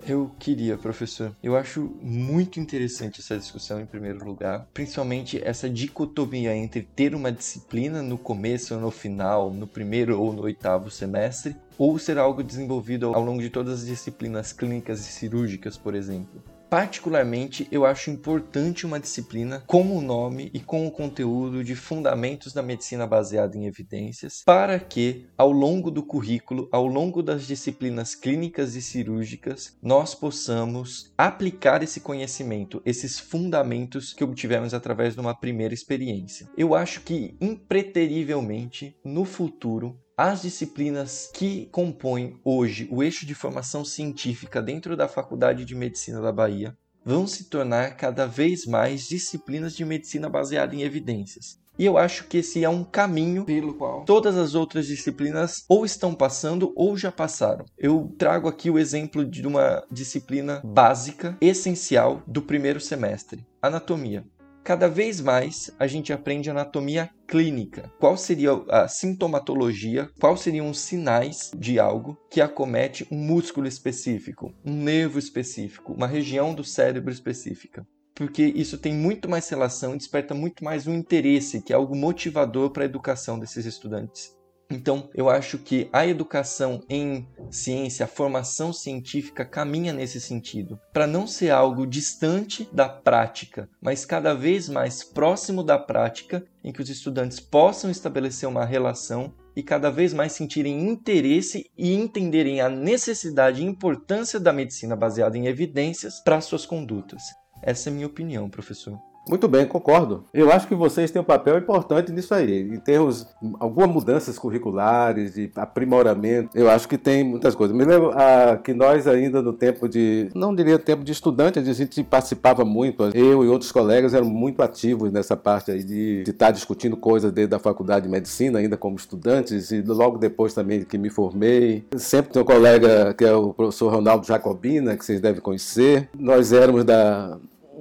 Eu queria, professor. Eu acho muito interessante essa discussão em primeiro lugar, principalmente essa dicotomia entre ter uma disciplina no começo ou no final, no primeiro ou no oitavo semestre, ou ser algo desenvolvido ao longo de todas as disciplinas clínicas e cirúrgicas, por exemplo. Particularmente, eu acho importante uma disciplina com o nome e com o conteúdo de Fundamentos da Medicina Baseada em Evidências, para que, ao longo do currículo, ao longo das disciplinas clínicas e cirúrgicas, nós possamos aplicar esse conhecimento, esses fundamentos que obtivemos através de uma primeira experiência. Eu acho que, impreterivelmente, no futuro, as disciplinas que compõem hoje o eixo de formação científica dentro da Faculdade de Medicina da Bahia vão se tornar cada vez mais disciplinas de medicina baseada em evidências. E eu acho que esse é um caminho pelo qual todas as outras disciplinas ou estão passando ou já passaram. Eu trago aqui o exemplo de uma disciplina básica, essencial do primeiro semestre: anatomia. Cada vez mais a gente aprende anatomia clínica. Qual seria a sintomatologia? Quais seriam os sinais de algo que acomete um músculo específico, um nervo específico, uma região do cérebro específica? Porque isso tem muito mais relação, desperta muito mais um interesse, que é algo motivador para a educação desses estudantes. Então, eu acho que a educação em ciência, a formação científica caminha nesse sentido, para não ser algo distante da prática, mas cada vez mais próximo da prática, em que os estudantes possam estabelecer uma relação e cada vez mais sentirem interesse e entenderem a necessidade e importância da medicina baseada em evidências para suas condutas. Essa é a minha opinião, professor. Muito bem, concordo. Eu acho que vocês têm um papel importante nisso aí. Em termos algumas mudanças curriculares, de aprimoramento, eu acho que tem muitas coisas. Me lembro a, que nós ainda no tempo de, não diria tempo de estudante, a gente participava muito. Eu e outros colegas eram muito ativos nessa parte aí de, de estar discutindo coisas dentro da faculdade de medicina, ainda como estudantes, e logo depois também que me formei. Sempre tem um colega que é o professor Ronaldo Jacobina, que vocês devem conhecer. Nós éramos da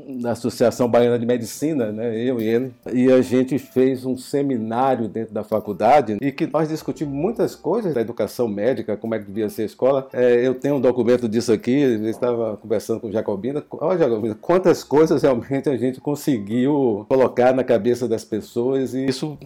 na Associação Baiana de Medicina, né, eu e ele, e a gente fez um seminário dentro da faculdade e que nós discutimos muitas coisas da educação médica, como é que devia ser a escola. É, eu tenho um documento disso aqui, eu estava conversando com Jacobina. Olha, Jacobina, quantas coisas realmente a gente conseguiu colocar na cabeça das pessoas e isso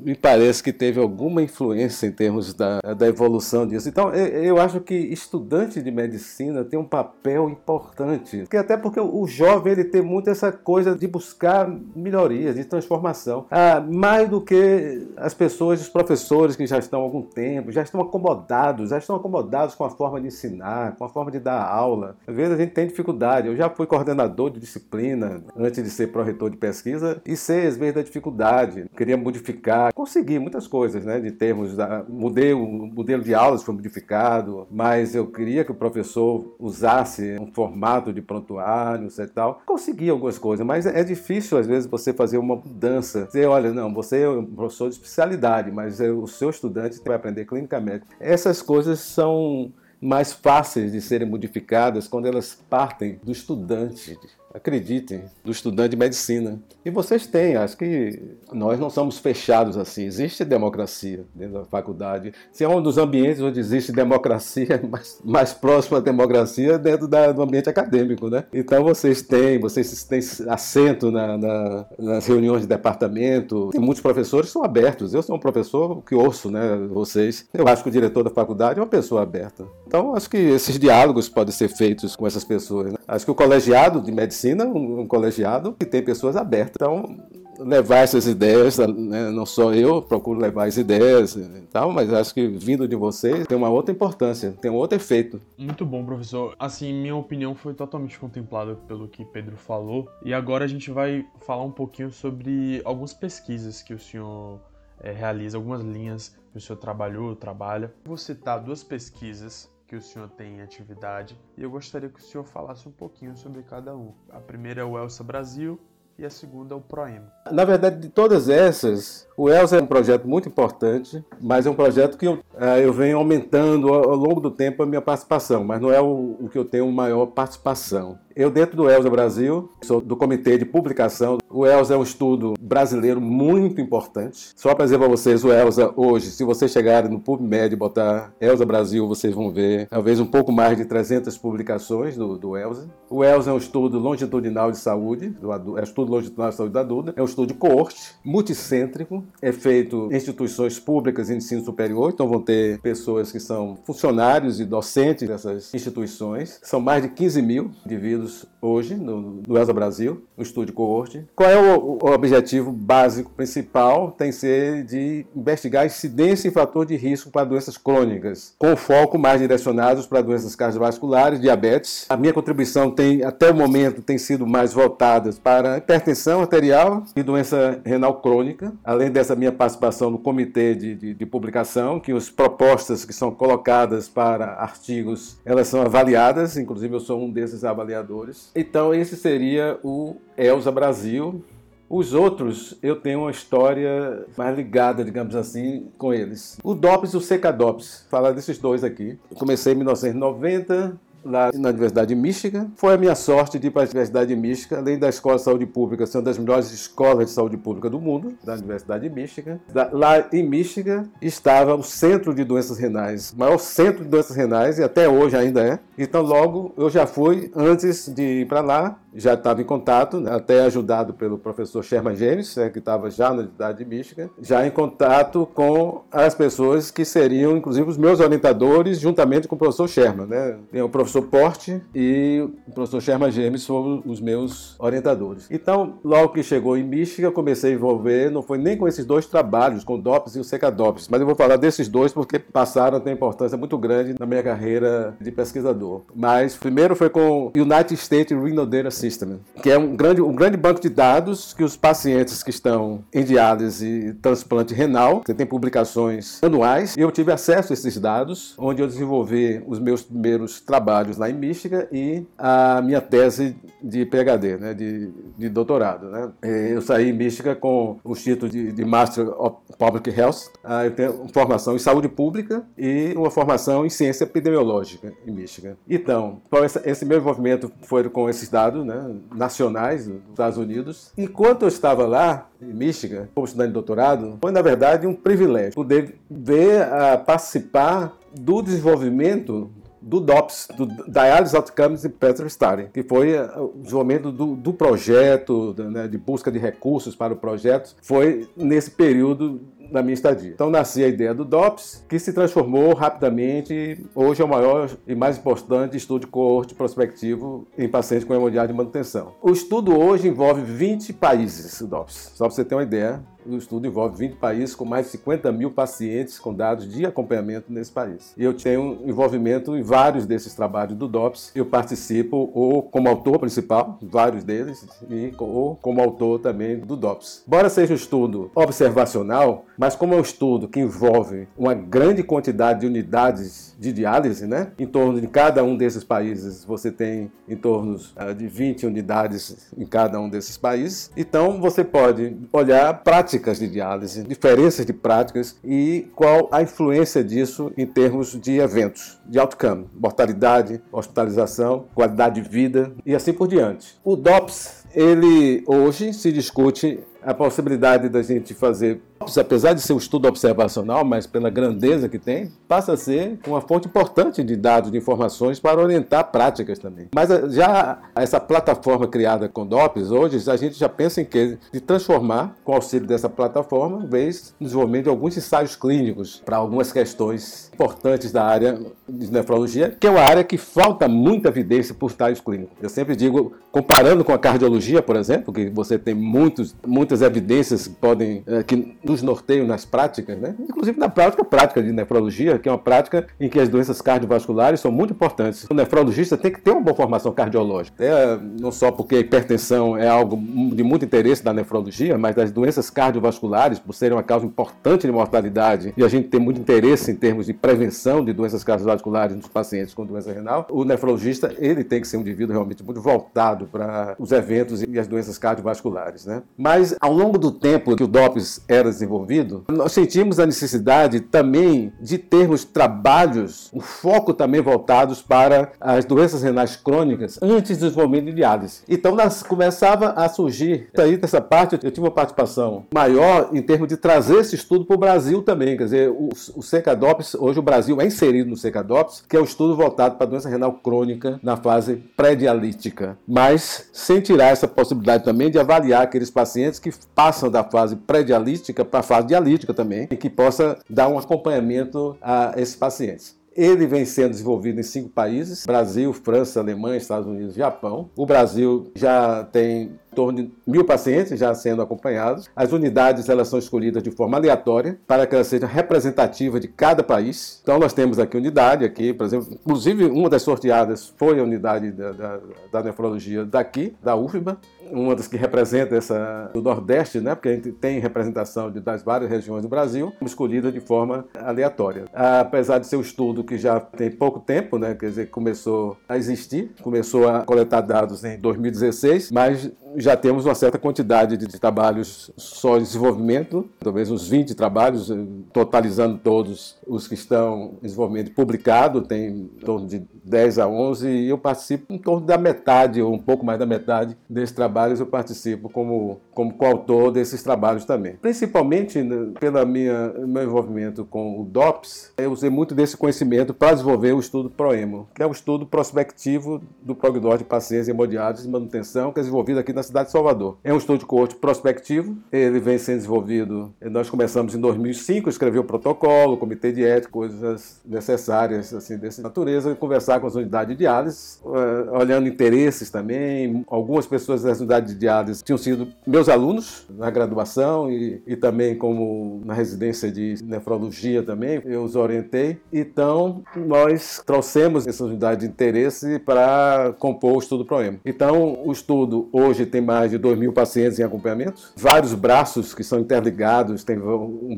me parece que teve alguma influência em termos da, da evolução disso. Então, eu acho que estudante de medicina tem um papel importante, porque até porque o jovem ele tem ter muito essa coisa de buscar melhorias, de transformação. Ah, mais do que as pessoas, os professores que já estão há algum tempo, já estão acomodados, já estão acomodados com a forma de ensinar, com a forma de dar aula. Às vezes a gente tem dificuldade. Eu já fui coordenador de disciplina antes de ser pró-reitor de pesquisa e sei às vezes da dificuldade. Queria modificar, consegui muitas coisas, né, de termos da mudei o modelo de aulas foi modificado, mas eu queria que o professor usasse um formato de prontuário, e tal. Consegui conseguir algumas coisas, mas é difícil às vezes você fazer uma mudança. Dizer, olha, não, você é um professor de especialidade, mas é o seu estudante vai aprender clinicamente. Essas coisas são mais fáceis de serem modificadas quando elas partem do estudante acreditem, do estudante de medicina. E vocês têm, acho que nós não somos fechados assim. Existe democracia dentro da faculdade. Se é um dos ambientes onde existe democracia, mais, mais próximo à democracia dentro da, do ambiente acadêmico, né? Então vocês têm, vocês têm assento na, na, nas reuniões de departamento. Tem muitos professores são abertos. Eu sou um professor que ouço, né, vocês. Eu acho que o diretor da faculdade é uma pessoa aberta. Então acho que esses diálogos podem ser feitos com essas pessoas. Né? Acho que o colegiado de medicina um, um colegiado que tem pessoas abertas. Então, levar essas ideias, né? não só eu procuro levar as ideias e tal, mas acho que vindo de vocês tem uma outra importância, tem um outro efeito. Muito bom, professor. Assim, minha opinião foi totalmente contemplada pelo que Pedro falou. E agora a gente vai falar um pouquinho sobre algumas pesquisas que o senhor é, realiza, algumas linhas que o senhor trabalhou, trabalha. Vou citar duas pesquisas que o senhor tem em atividade e eu gostaria que o senhor falasse um pouquinho sobre cada um. A primeira é o Elsa Brasil e a segunda é o Proem. Na verdade, de todas essas, o Elsa é um projeto muito importante, mas é um projeto que eu, eh, eu venho aumentando ao, longo do tempo a minha participação, mas não é o, o que eu tenho maior participação. Eu, dentro do ELSA Brasil, sou do comitê de publicação. O ELSA é um estudo brasileiro muito importante. Só para dizer para vocês, o ELSA hoje, se vocês chegarem no PubMed e botar ELSA Brasil, vocês vão ver talvez um pouco mais de 300 publicações do, do ELSA. O ELSA é um estudo longitudinal de saúde, do, é um estudo longitudinal de saúde da Duda. É um estudo de coorte, multicêntrico, é feito em instituições públicas de ensino superior, então vão ter pessoas que são funcionários e docentes dessas instituições. São mais de 15 mil indivíduos hoje no, no ESA Brasil, no estúdio coorte. Qual é o, o, objetivo básico principal? Tem que ser de investigar incidência e fator de risco para doenças crônicas, com foco mais direcionados para doenças cardiovasculares, diabetes. A minha contribuição tem, até o momento, tem sido mais voltada para hipertensão arterial e doença renal crônica, além dessa minha participação no comitê de, de, de publicação, que as propostas que são colocadas para artigos, elas são avaliadas, inclusive eu sou um desses avaliadores então esse seria o Elsa Brasil. Os outros, eu tenho uma história mais ligada, digamos assim, com eles. O DOPS e o CKDOPS, falar desses dois aqui. Eu comecei em 1990, lá na Universidade de Michigan. Foi a minha sorte de ir para a Universidade de Michigan, além da Escola de Saúde Pública, ser uma das melhores escolas de saúde pública do mundo, da Universidade de Michigan. Lá em Michigan estava o Centro de Doenças Renais, o maior centro de doenças renais, e até hoje ainda é. Então, logo eu já fui, antes de ir para lá, já estava em contato, né, até ajudado pelo professor Sherman James, né, que estava já na Universidade de Michigan, já em contato com as pessoas que seriam, inclusive, os meus orientadores, juntamente com o professor Sherman. Né? Tem o professor Porte e o professor Sherman James foram os meus orientadores. Então, logo que chegou em Michigan, comecei a envolver, não foi nem com esses dois trabalhos, com o DOPS e o SECADOPS, mas eu vou falar desses dois porque passaram a ter importância muito grande na minha carreira de pesquisador. Mas primeiro foi com o United States Renal Data System, que é um grande, um grande banco de dados que os pacientes que estão em diálise e transplante renal, que tem publicações anuais, eu tive acesso a esses dados, onde eu desenvolvi os meus primeiros trabalhos lá em Michigan e a minha tese de PhD, né, de, de doutorado. Né. Eu saí em Michigan com o título de, de Master of Public Health, ah, eu tenho formação em saúde pública e uma formação em ciência epidemiológica em Michigan. Então, esse meu envolvimento foi com esses dados né, nacionais dos Estados Unidos. Enquanto eu estava lá, em Michigan, como estudante de doutorado, foi na verdade um privilégio poder ver, uh, participar do desenvolvimento do DOPS, do Dialysis Outcomes in Petrol Study, que foi uh, o desenvolvimento do, do projeto, né, de busca de recursos para o projeto, foi nesse período na minha estadia. Então nascia a ideia do DOPS, que se transformou rapidamente, hoje é o maior e mais importante estudo de coorte prospectivo em pacientes com hemodiálise de manutenção. O estudo hoje envolve 20 países, o DOPS, só para você ter uma ideia. O estudo envolve 20 países com mais de 50 mil pacientes com dados de acompanhamento nesse país. Eu tenho envolvimento em vários desses trabalhos do DOPS. Eu participo ou como autor principal, vários deles, e ou como autor também do DOPS. Embora seja um estudo observacional, mas como é um estudo que envolve uma grande quantidade de unidades de diálise, né? Em torno de cada um desses países, você tem em torno uh, de 20 unidades em cada um desses países. Então, você pode olhar práticas de diálise, diferenças de práticas e qual a influência disso em termos de eventos, de outcome, mortalidade, hospitalização, qualidade de vida e assim por diante. O DOPS, ele hoje se discute a possibilidade da gente fazer, apesar de ser um estudo observacional, mas pela grandeza que tem, passa a ser uma fonte importante de dados, de informações para orientar práticas também. Mas eh, já essa plataforma criada com DOPS, hoje a gente já pensa em que de transformar, com o auxílio dessa plataforma, vez desenvolvimento de alguns ensaios clínicos para algumas questões importantes da área de nefrologia, que é uma área que falta muita evidência por ensaios clínicos. Eu sempre digo, comparando com a cardiologia, por exemplo, que você tem muitos, muitos muitas evidências que podem é, que nos norteiam nas práticas, né? inclusive na prática prática de nefrologia, que é uma prática em que as doenças cardiovasculares são muito importantes. O nefrologista tem que ter uma boa formação cardiológica, é, não só porque a hipertensão é algo de muito interesse da nefrologia, mas das doenças cardiovasculares, por serem uma causa importante de mortalidade, e a gente tem muito interesse em termos de prevenção de doenças cardiovasculares nos pacientes com doença renal, o nefrologista ele tem que ser um indivíduo realmente muito voltado para os eventos e as doenças cardiovasculares. Né? Mas ao longo do tempo que o DOPS era desenvolvido, nós sentimos a necessidade também de termos trabalhos, um foco também voltados para as doenças renais crônicas antes do desenvolvimento de diálise. Então nós começava a surgir, aí dessa parte eu tive uma participação maior em termos de trazer esse estudo para o Brasil também, quer dizer, o, o CECADOPS, hoje o Brasil é inserido no CECADOPS, que é o um estudo voltado para a doença renal crônica na fase pré-dialítica, mas sem tirar essa possibilidade também de avaliar aqueles pacientes que que passam da fase pré-dialítica para a fase dialítica também, e que possa dar um acompanhamento a esses pacientes. Ele vem sendo desenvolvido em cinco países: Brasil, França, Alemanha, Estados Unidos, Japão. O Brasil já tem em torno de mil pacientes já sendo acompanhados. As unidades elas são escolhidas de forma aleatória para que elas sejam representativas de cada país. Então nós temos aqui unidade aqui, por exemplo, inclusive uma das sorteadas foi a unidade da, da, da nefrologia daqui, da UFBA uma das que representa essa do Nordeste, né? Porque a gente tem representação de, das várias regiões do Brasil, escolhida de forma aleatória. Apesar de ser um estudo que já tem pouco tempo, né? Quer dizer, começou a existir, começou a coletar dados em 2016, mas já temos uma certa quantidade de trabalhos só em desenvolvimento, talvez uns 20 trabalhos, totalizando todos os que estão em desenvolvimento publicado, tem em torno de 10 a 11, e eu participo em torno da metade, ou um pouco mais da metade desses trabalhos, eu participo como, como coautor desses trabalhos também. Principalmente né, pelo meu envolvimento com o DOPS, eu usei muito desse conhecimento para desenvolver o estudo PROEMO, que é um estudo prospectivo do prognóstico de pacientes hemodiálise e manutenção, que é desenvolvido aqui na cidade de Salvador. É um estudo de coorte prospectivo, ele vem sendo desenvolvido, nós começamos em 2005, escrever o protocolo, o comitê de ética, coisas necessárias assim dessa natureza, conversar com as unidades de diálise, eh, olhando interesses também. Algumas pessoas das unidades de diálise tinham sido meus alunos na graduação e, e também como na residência de nefrologia também, eu os orientei. Então, nós trouxemos essa unidade de interesse para compor o estudo PROEMA. Então, o estudo hoje tem mais de 2 mil pacientes em acompanhamento, vários braços que são interligados, tem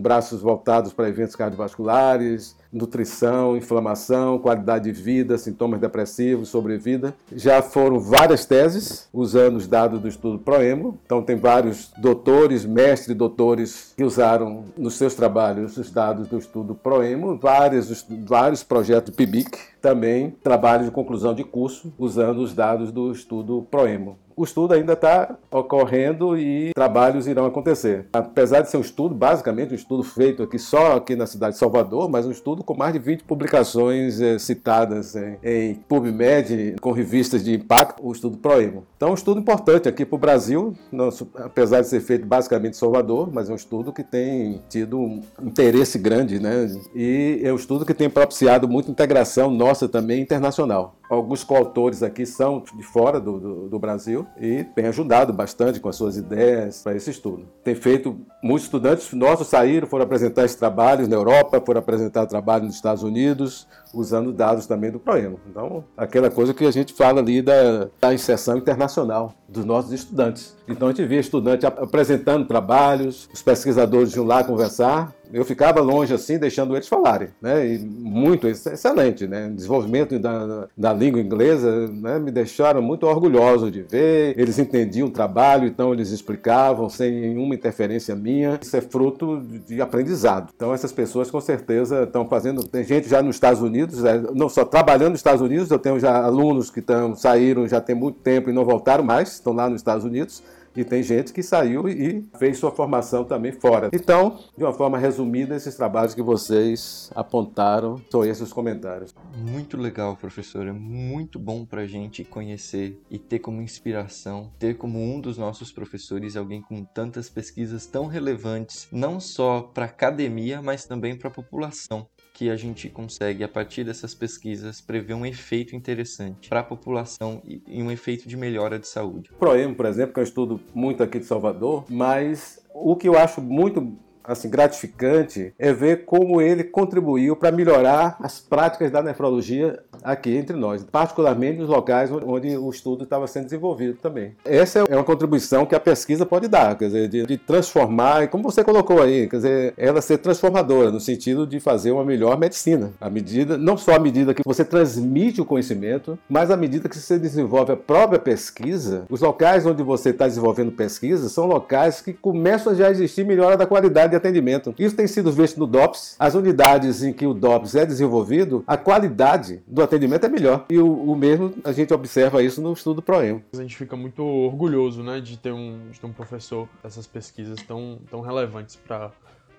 braços voltados para eventos cardiovasculares, nutrição, inflamação, qualidade de vida, sintomas depressivos, sobrevida. Já foram várias teses usando os dados do estudo Proemo. Então tem vários doutores, mestres, doutores que usaram nos seus trabalhos os dados do estudo Proemo, vários vários projetos PIBIC, também trabalhos de conclusão de curso usando os dados do estudo Proemo o estudo ainda está ocorrendo e trabalhos irão acontecer. Apesar de ser um estudo, basicamente um estudo feito aqui só aqui na cidade de Salvador, mas um estudo com mais de 20 publicações eh, citadas em, em, PubMed, com revistas de impacto, o estudo Proemo. Então, um estudo importante aqui para o Brasil, nosso, apesar de ser feito basicamente em Salvador, mas é um estudo que tem tido um interesse grande, né? E é um estudo que tem propiciado muita integração nossa também internacional. Alguns coautores aqui são de fora do, do, do Brasil e têm ajudado bastante com as suas ideias para esse estudo. Tem feito, muitos estudantes nossos saíram, foram apresentar esses trabalhos na Europa, foram apresentar trabalho nos Estados Unidos, usando dados também do Proema. Então, aquela coisa que a gente fala ali da, da inserção internacional dos nossos estudantes. Então, a gente via estudante apresentando trabalhos, os pesquisadores iam lá conversar, eu ficava longe assim, deixando eles falarem, né? E muito excelente, né? Desenvolvimento da, da língua inglesa, né? Me deixaram muito orgulhoso de ver. Eles entendiam o trabalho, então eles explicavam sem nenhuma interferência minha. Isso é fruto de aprendizado. Então essas pessoas com certeza estão fazendo. Tem gente já nos Estados Unidos, é, não só trabalhando nos Estados Unidos. Eu tenho já alunos que estão saíram já tem muito tempo e não voltaram mais, estão lá nos Estados Unidos e tem gente que saiu e fez sua formação também fora. Então, de uma forma resumida, esses trabalhos que vocês apontaram são esses os comentários. Muito legal, professor. É muito bom para a gente conhecer e ter como inspiração, ter como um dos nossos professores alguém com tantas pesquisas tão relevantes, não só para a academia, mas também para a população que a gente consegue, a partir dessas pesquisas, prever um efeito interessante para a população e um efeito de melhora de saúde. O PROEM, por exemplo, que eu estudo muito aqui de Salvador, mas o que eu acho muito assim gratificante é ver como ele contribuiu para melhorar as práticas da nefrologia aqui entre nós, particularmente nos locais onde o estudo estava sendo desenvolvido também. Essa é uma contribuição que a pesquisa pode dar, quer dizer, de, de transformar, como você colocou aí, quer dizer, ela ser transformadora no sentido de fazer uma melhor medicina. A medida, não só à medida que você transmite o conhecimento, mas à medida que você desenvolve a própria pesquisa, os locais onde você está desenvolvendo pesquisa são locais que começam a já existir melhora da qualidade de atendimento. Isso tem sido visto no DOPS. As unidades em que o DOPS é desenvolvido, a qualidade do atendimento é melhor. E o, o mesmo a gente observa isso no estudo PROEM. A gente fica muito orgulhoso né, de, ter um, de ter um professor dessas pesquisas tão, tão relevantes para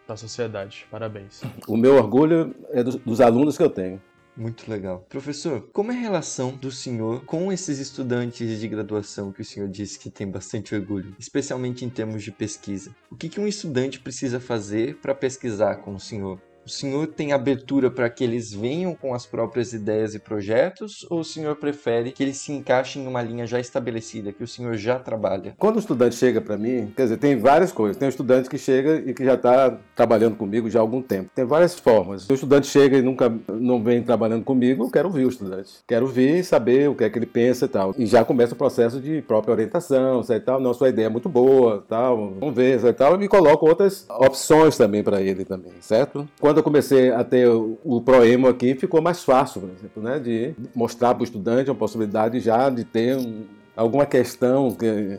a sociedade. Parabéns. O meu orgulho é dos, dos alunos que eu tenho. Muito legal. Professor, como é a relação do senhor com esses estudantes de graduação que o senhor disse que tem bastante orgulho, especialmente em termos de pesquisa? O que, que um estudante precisa fazer para pesquisar com o senhor? O senhor tem abertura para que eles venham com as próprias ideias e projetos ou o senhor prefere que eles se encaixem em uma linha já estabelecida, que o senhor já trabalha? Quando o estudante chega para mim, quer dizer, tem várias coisas. Tem um estudante que chega e que já está trabalhando comigo já há algum tempo. Tem várias formas. Se o estudante chega e nunca não vem trabalhando comigo, eu quero ouvir o estudante. Quero ouvir e saber o que é que ele pensa e tal. E já começa o processo de própria orientação, e tal. Não, sua ideia é muito boa, tal. Vamos ver, e tal. E me coloco outras opções também para ele também, certo? Quando quando eu comecei a ter o Proemo aqui, ficou mais fácil, por exemplo, né, de mostrar para o estudante a possibilidade já de ter um, alguma questão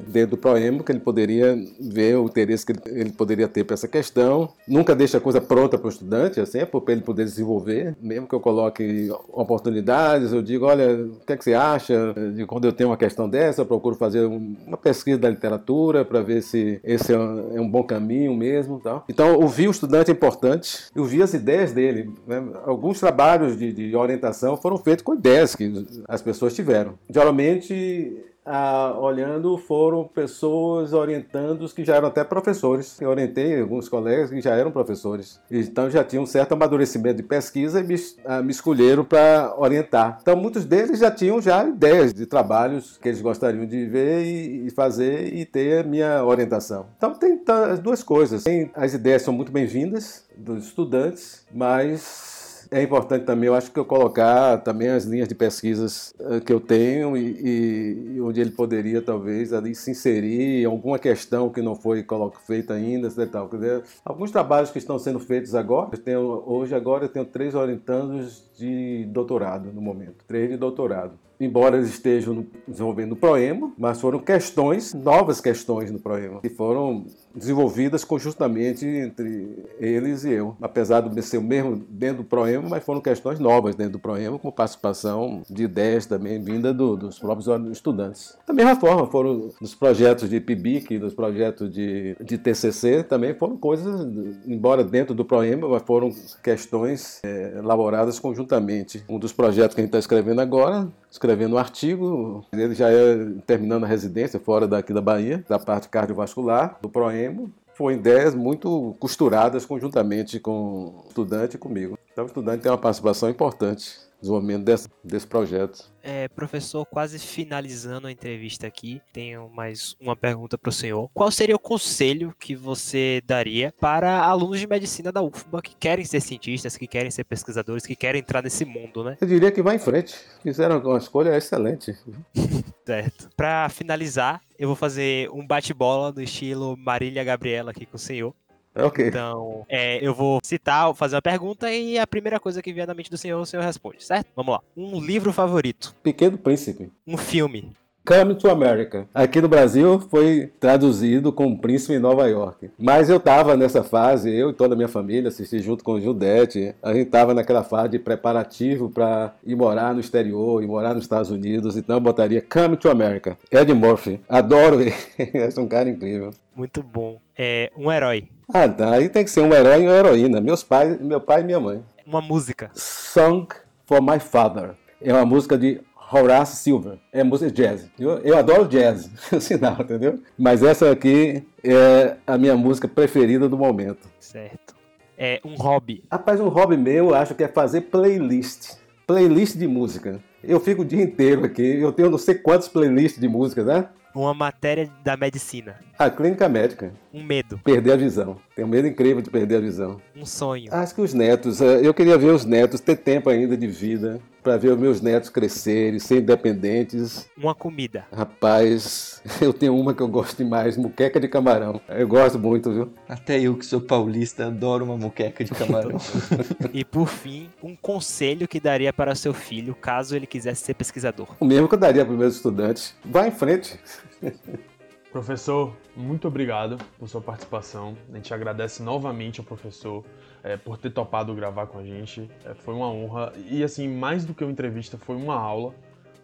dentro do Proemo que ele poderia ver o interesse que ele poderia ter para essa questão. Nunca deixa a coisa pronta para o estudante, assim, é para ele poder desenvolver. Mesmo que eu coloque oportunidades, eu digo, olha, o que, é que você acha de quando eu tenho uma questão dessa? Eu procuro fazer uma pesquisa da literatura para ver se esse é um é bom caminho mesmo. Tal. Então, ouvir o estudante é importante, ouvir as ideias dele. Né? Alguns trabalhos de, de orientação foram feitos com ideias que as pessoas tiveram. Geralmente, ah, olhando foram pessoas orientando que já eram até professores. Eu orientei alguns colegas que já eram professores. Então já tinham um certo amadurecimento de pesquisa e me, ah, me escolheram para orientar. Então muitos deles já tinham já ideias de trabalhos que eles gostariam de ver e, e fazer e ter a minha orientação. Então tem as duas coisas. Tem, as ideias são muito bem-vindas dos estudantes, mas é importante também, eu acho que eu colocar também as linhas de pesquisas eh, que eu tenho e, e onde ele poderia talvez ali se inserir alguma questão que não foi feita ainda, etc. Tal. Dizer, alguns trabalhos que estão sendo feitos agora, eu tenho, hoje agora eu tenho três orientandos de doutorado no momento, três de doutorado embora eles estejam desenvolvendo o Proema, mas foram questões, novas questões no Proema, que foram desenvolvidas conjuntamente entre eles e eu. Apesar de ser o mesmo dentro do Proema, mas foram questões novas dentro do Proema, com participação de ideias também vinda do, dos próprios estudantes. Da mesma forma, foram nos projetos de PIBIC, nos projetos de, de TCC, também foram coisas, embora dentro do Proema, mas foram questões é, elaboradas conjuntamente. Um dos projetos que a gente está escrevendo agora escrevendo um artigo, ele já é terminando a residência fora daqui da Bahia, da parte cardiovascular, do Proemo. Foram ideias muito costuradas conjuntamente com o estudante e comigo. Então o estudante tem uma participação importante desenvolvimento desse, desse projeto. É, professor, quase finalizando a entrevista aqui, tenho mais uma pergunta para o senhor. Qual seria o conselho que você daria para alunos de medicina da UFBA que querem ser cientistas, que querem ser pesquisadores, que querem entrar nesse mundo, né? Eu diria que vá em frente. Fizeram uma escolha excelente. certo. Para finalizar, eu vou fazer um bate-bola no estilo Marília Gabriela aqui com o senhor. Então, é, eu vou citar, fazer uma pergunta e a primeira coisa que vier na mente do senhor, o senhor responde, certo? Vamos lá. Um livro favorito. Pequeno Príncipe. Um filme. Coming to America. Aqui no Brasil foi traduzido como Príncipe em Nova York. Mas eu estava nessa fase, eu e toda a minha família, assisti junto com o Judete, a gente estava naquela fase de preparativo para ir morar no exterior, ir morar nos Estados Unidos, então eu botaria Coming to America. Ed Murphy. Adoro ele. é um cara incrível. Muito bom. É um herói. Ah, tá. Aí tem que ser um herói e uma heroína. Meus pais, meu pai e minha mãe. Uma música. Song for My Father. É uma música de Horace Silver. É música de jazz. Eu, eu adoro jazz, sinal, entendeu? Mas essa aqui é a minha música preferida do momento. Certo. É um hobby. Rapaz, um hobby meu, eu acho que é fazer playlist. Playlist de música. Eu fico o dia inteiro aqui. Eu tenho não sei quantas playlists de música, né? Uma matéria da medicina. A clínica médica. Um medo. Perder a visão. Tenho um medo incrível de perder a visão. Um sonho. Acho que os netos, eh, eu queria ver os netos ter tempo ainda de vida para ver os meus netos crescerem, ser independentes. Uma comida. Rapaz, eu tenho uma que eu gosto demais, muqueca de camarão. Eu gosto muito, viu? Até eu que sou paulista adoro uma muqueca de camarão. e por fim, um conselho que daria para seu filho caso ele quisesse ser pesquisador. O mesmo que eu daria para os meus estudantes. Vá em frente. Professor, muito obrigado por sua participação. A gente agradece novamente ao professor é, por ter topado gravar com a gente. É, foi uma honra. E assim, mais do que uma entrevista, foi uma aula.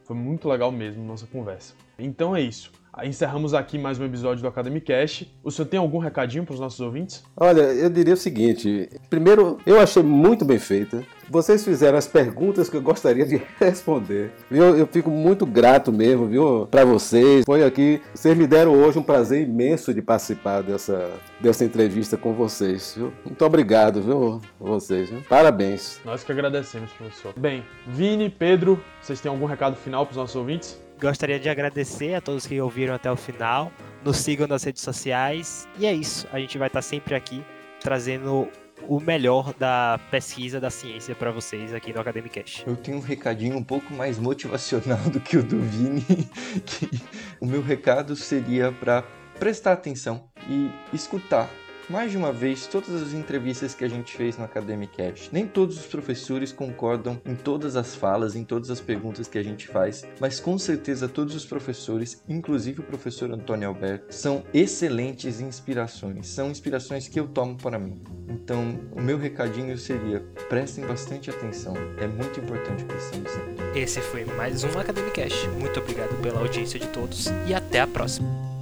Foi muito legal mesmo nossa conversa. Então é isso. Encerramos aqui mais um episódio do Academy Cash. O senhor tem algum recadinho para os nossos ouvintes? Olha, eu diria o seguinte: primeiro, eu achei muito bem feita. Vocês fizeram as perguntas que eu gostaria de responder. Eu, eu fico muito grato mesmo, viu, para vocês. Foi aqui, vocês me deram hoje um prazer imenso de participar dessa, dessa entrevista com vocês. Viu? Muito obrigado, viu, vocês. Viu? Parabéns. Nós que agradecemos, professor. Bem, Vini, Pedro, vocês têm algum recado final para os nossos ouvintes? Gostaria de agradecer a todos que ouviram até o final. Nos sigam nas redes sociais. E é isso. A gente vai estar sempre aqui trazendo o melhor da pesquisa da ciência para vocês aqui no Academic Cash. Eu tenho um recadinho um pouco mais motivacional do que o do Vini. Que o meu recado seria para prestar atenção e escutar mais de uma vez todas as entrevistas que a gente fez no Academic Cash. Nem todos os professores concordam em todas as falas, em todas as perguntas que a gente faz, mas com certeza todos os professores, inclusive o professor Antônio Alberto, são excelentes inspirações. São inspirações que eu tomo para mim. Então, o meu recadinho seria: prestem bastante atenção. É muito importante prestamos sempre. Esse foi mais um Academic Cash. Muito obrigado pela audiência de todos e até a próxima.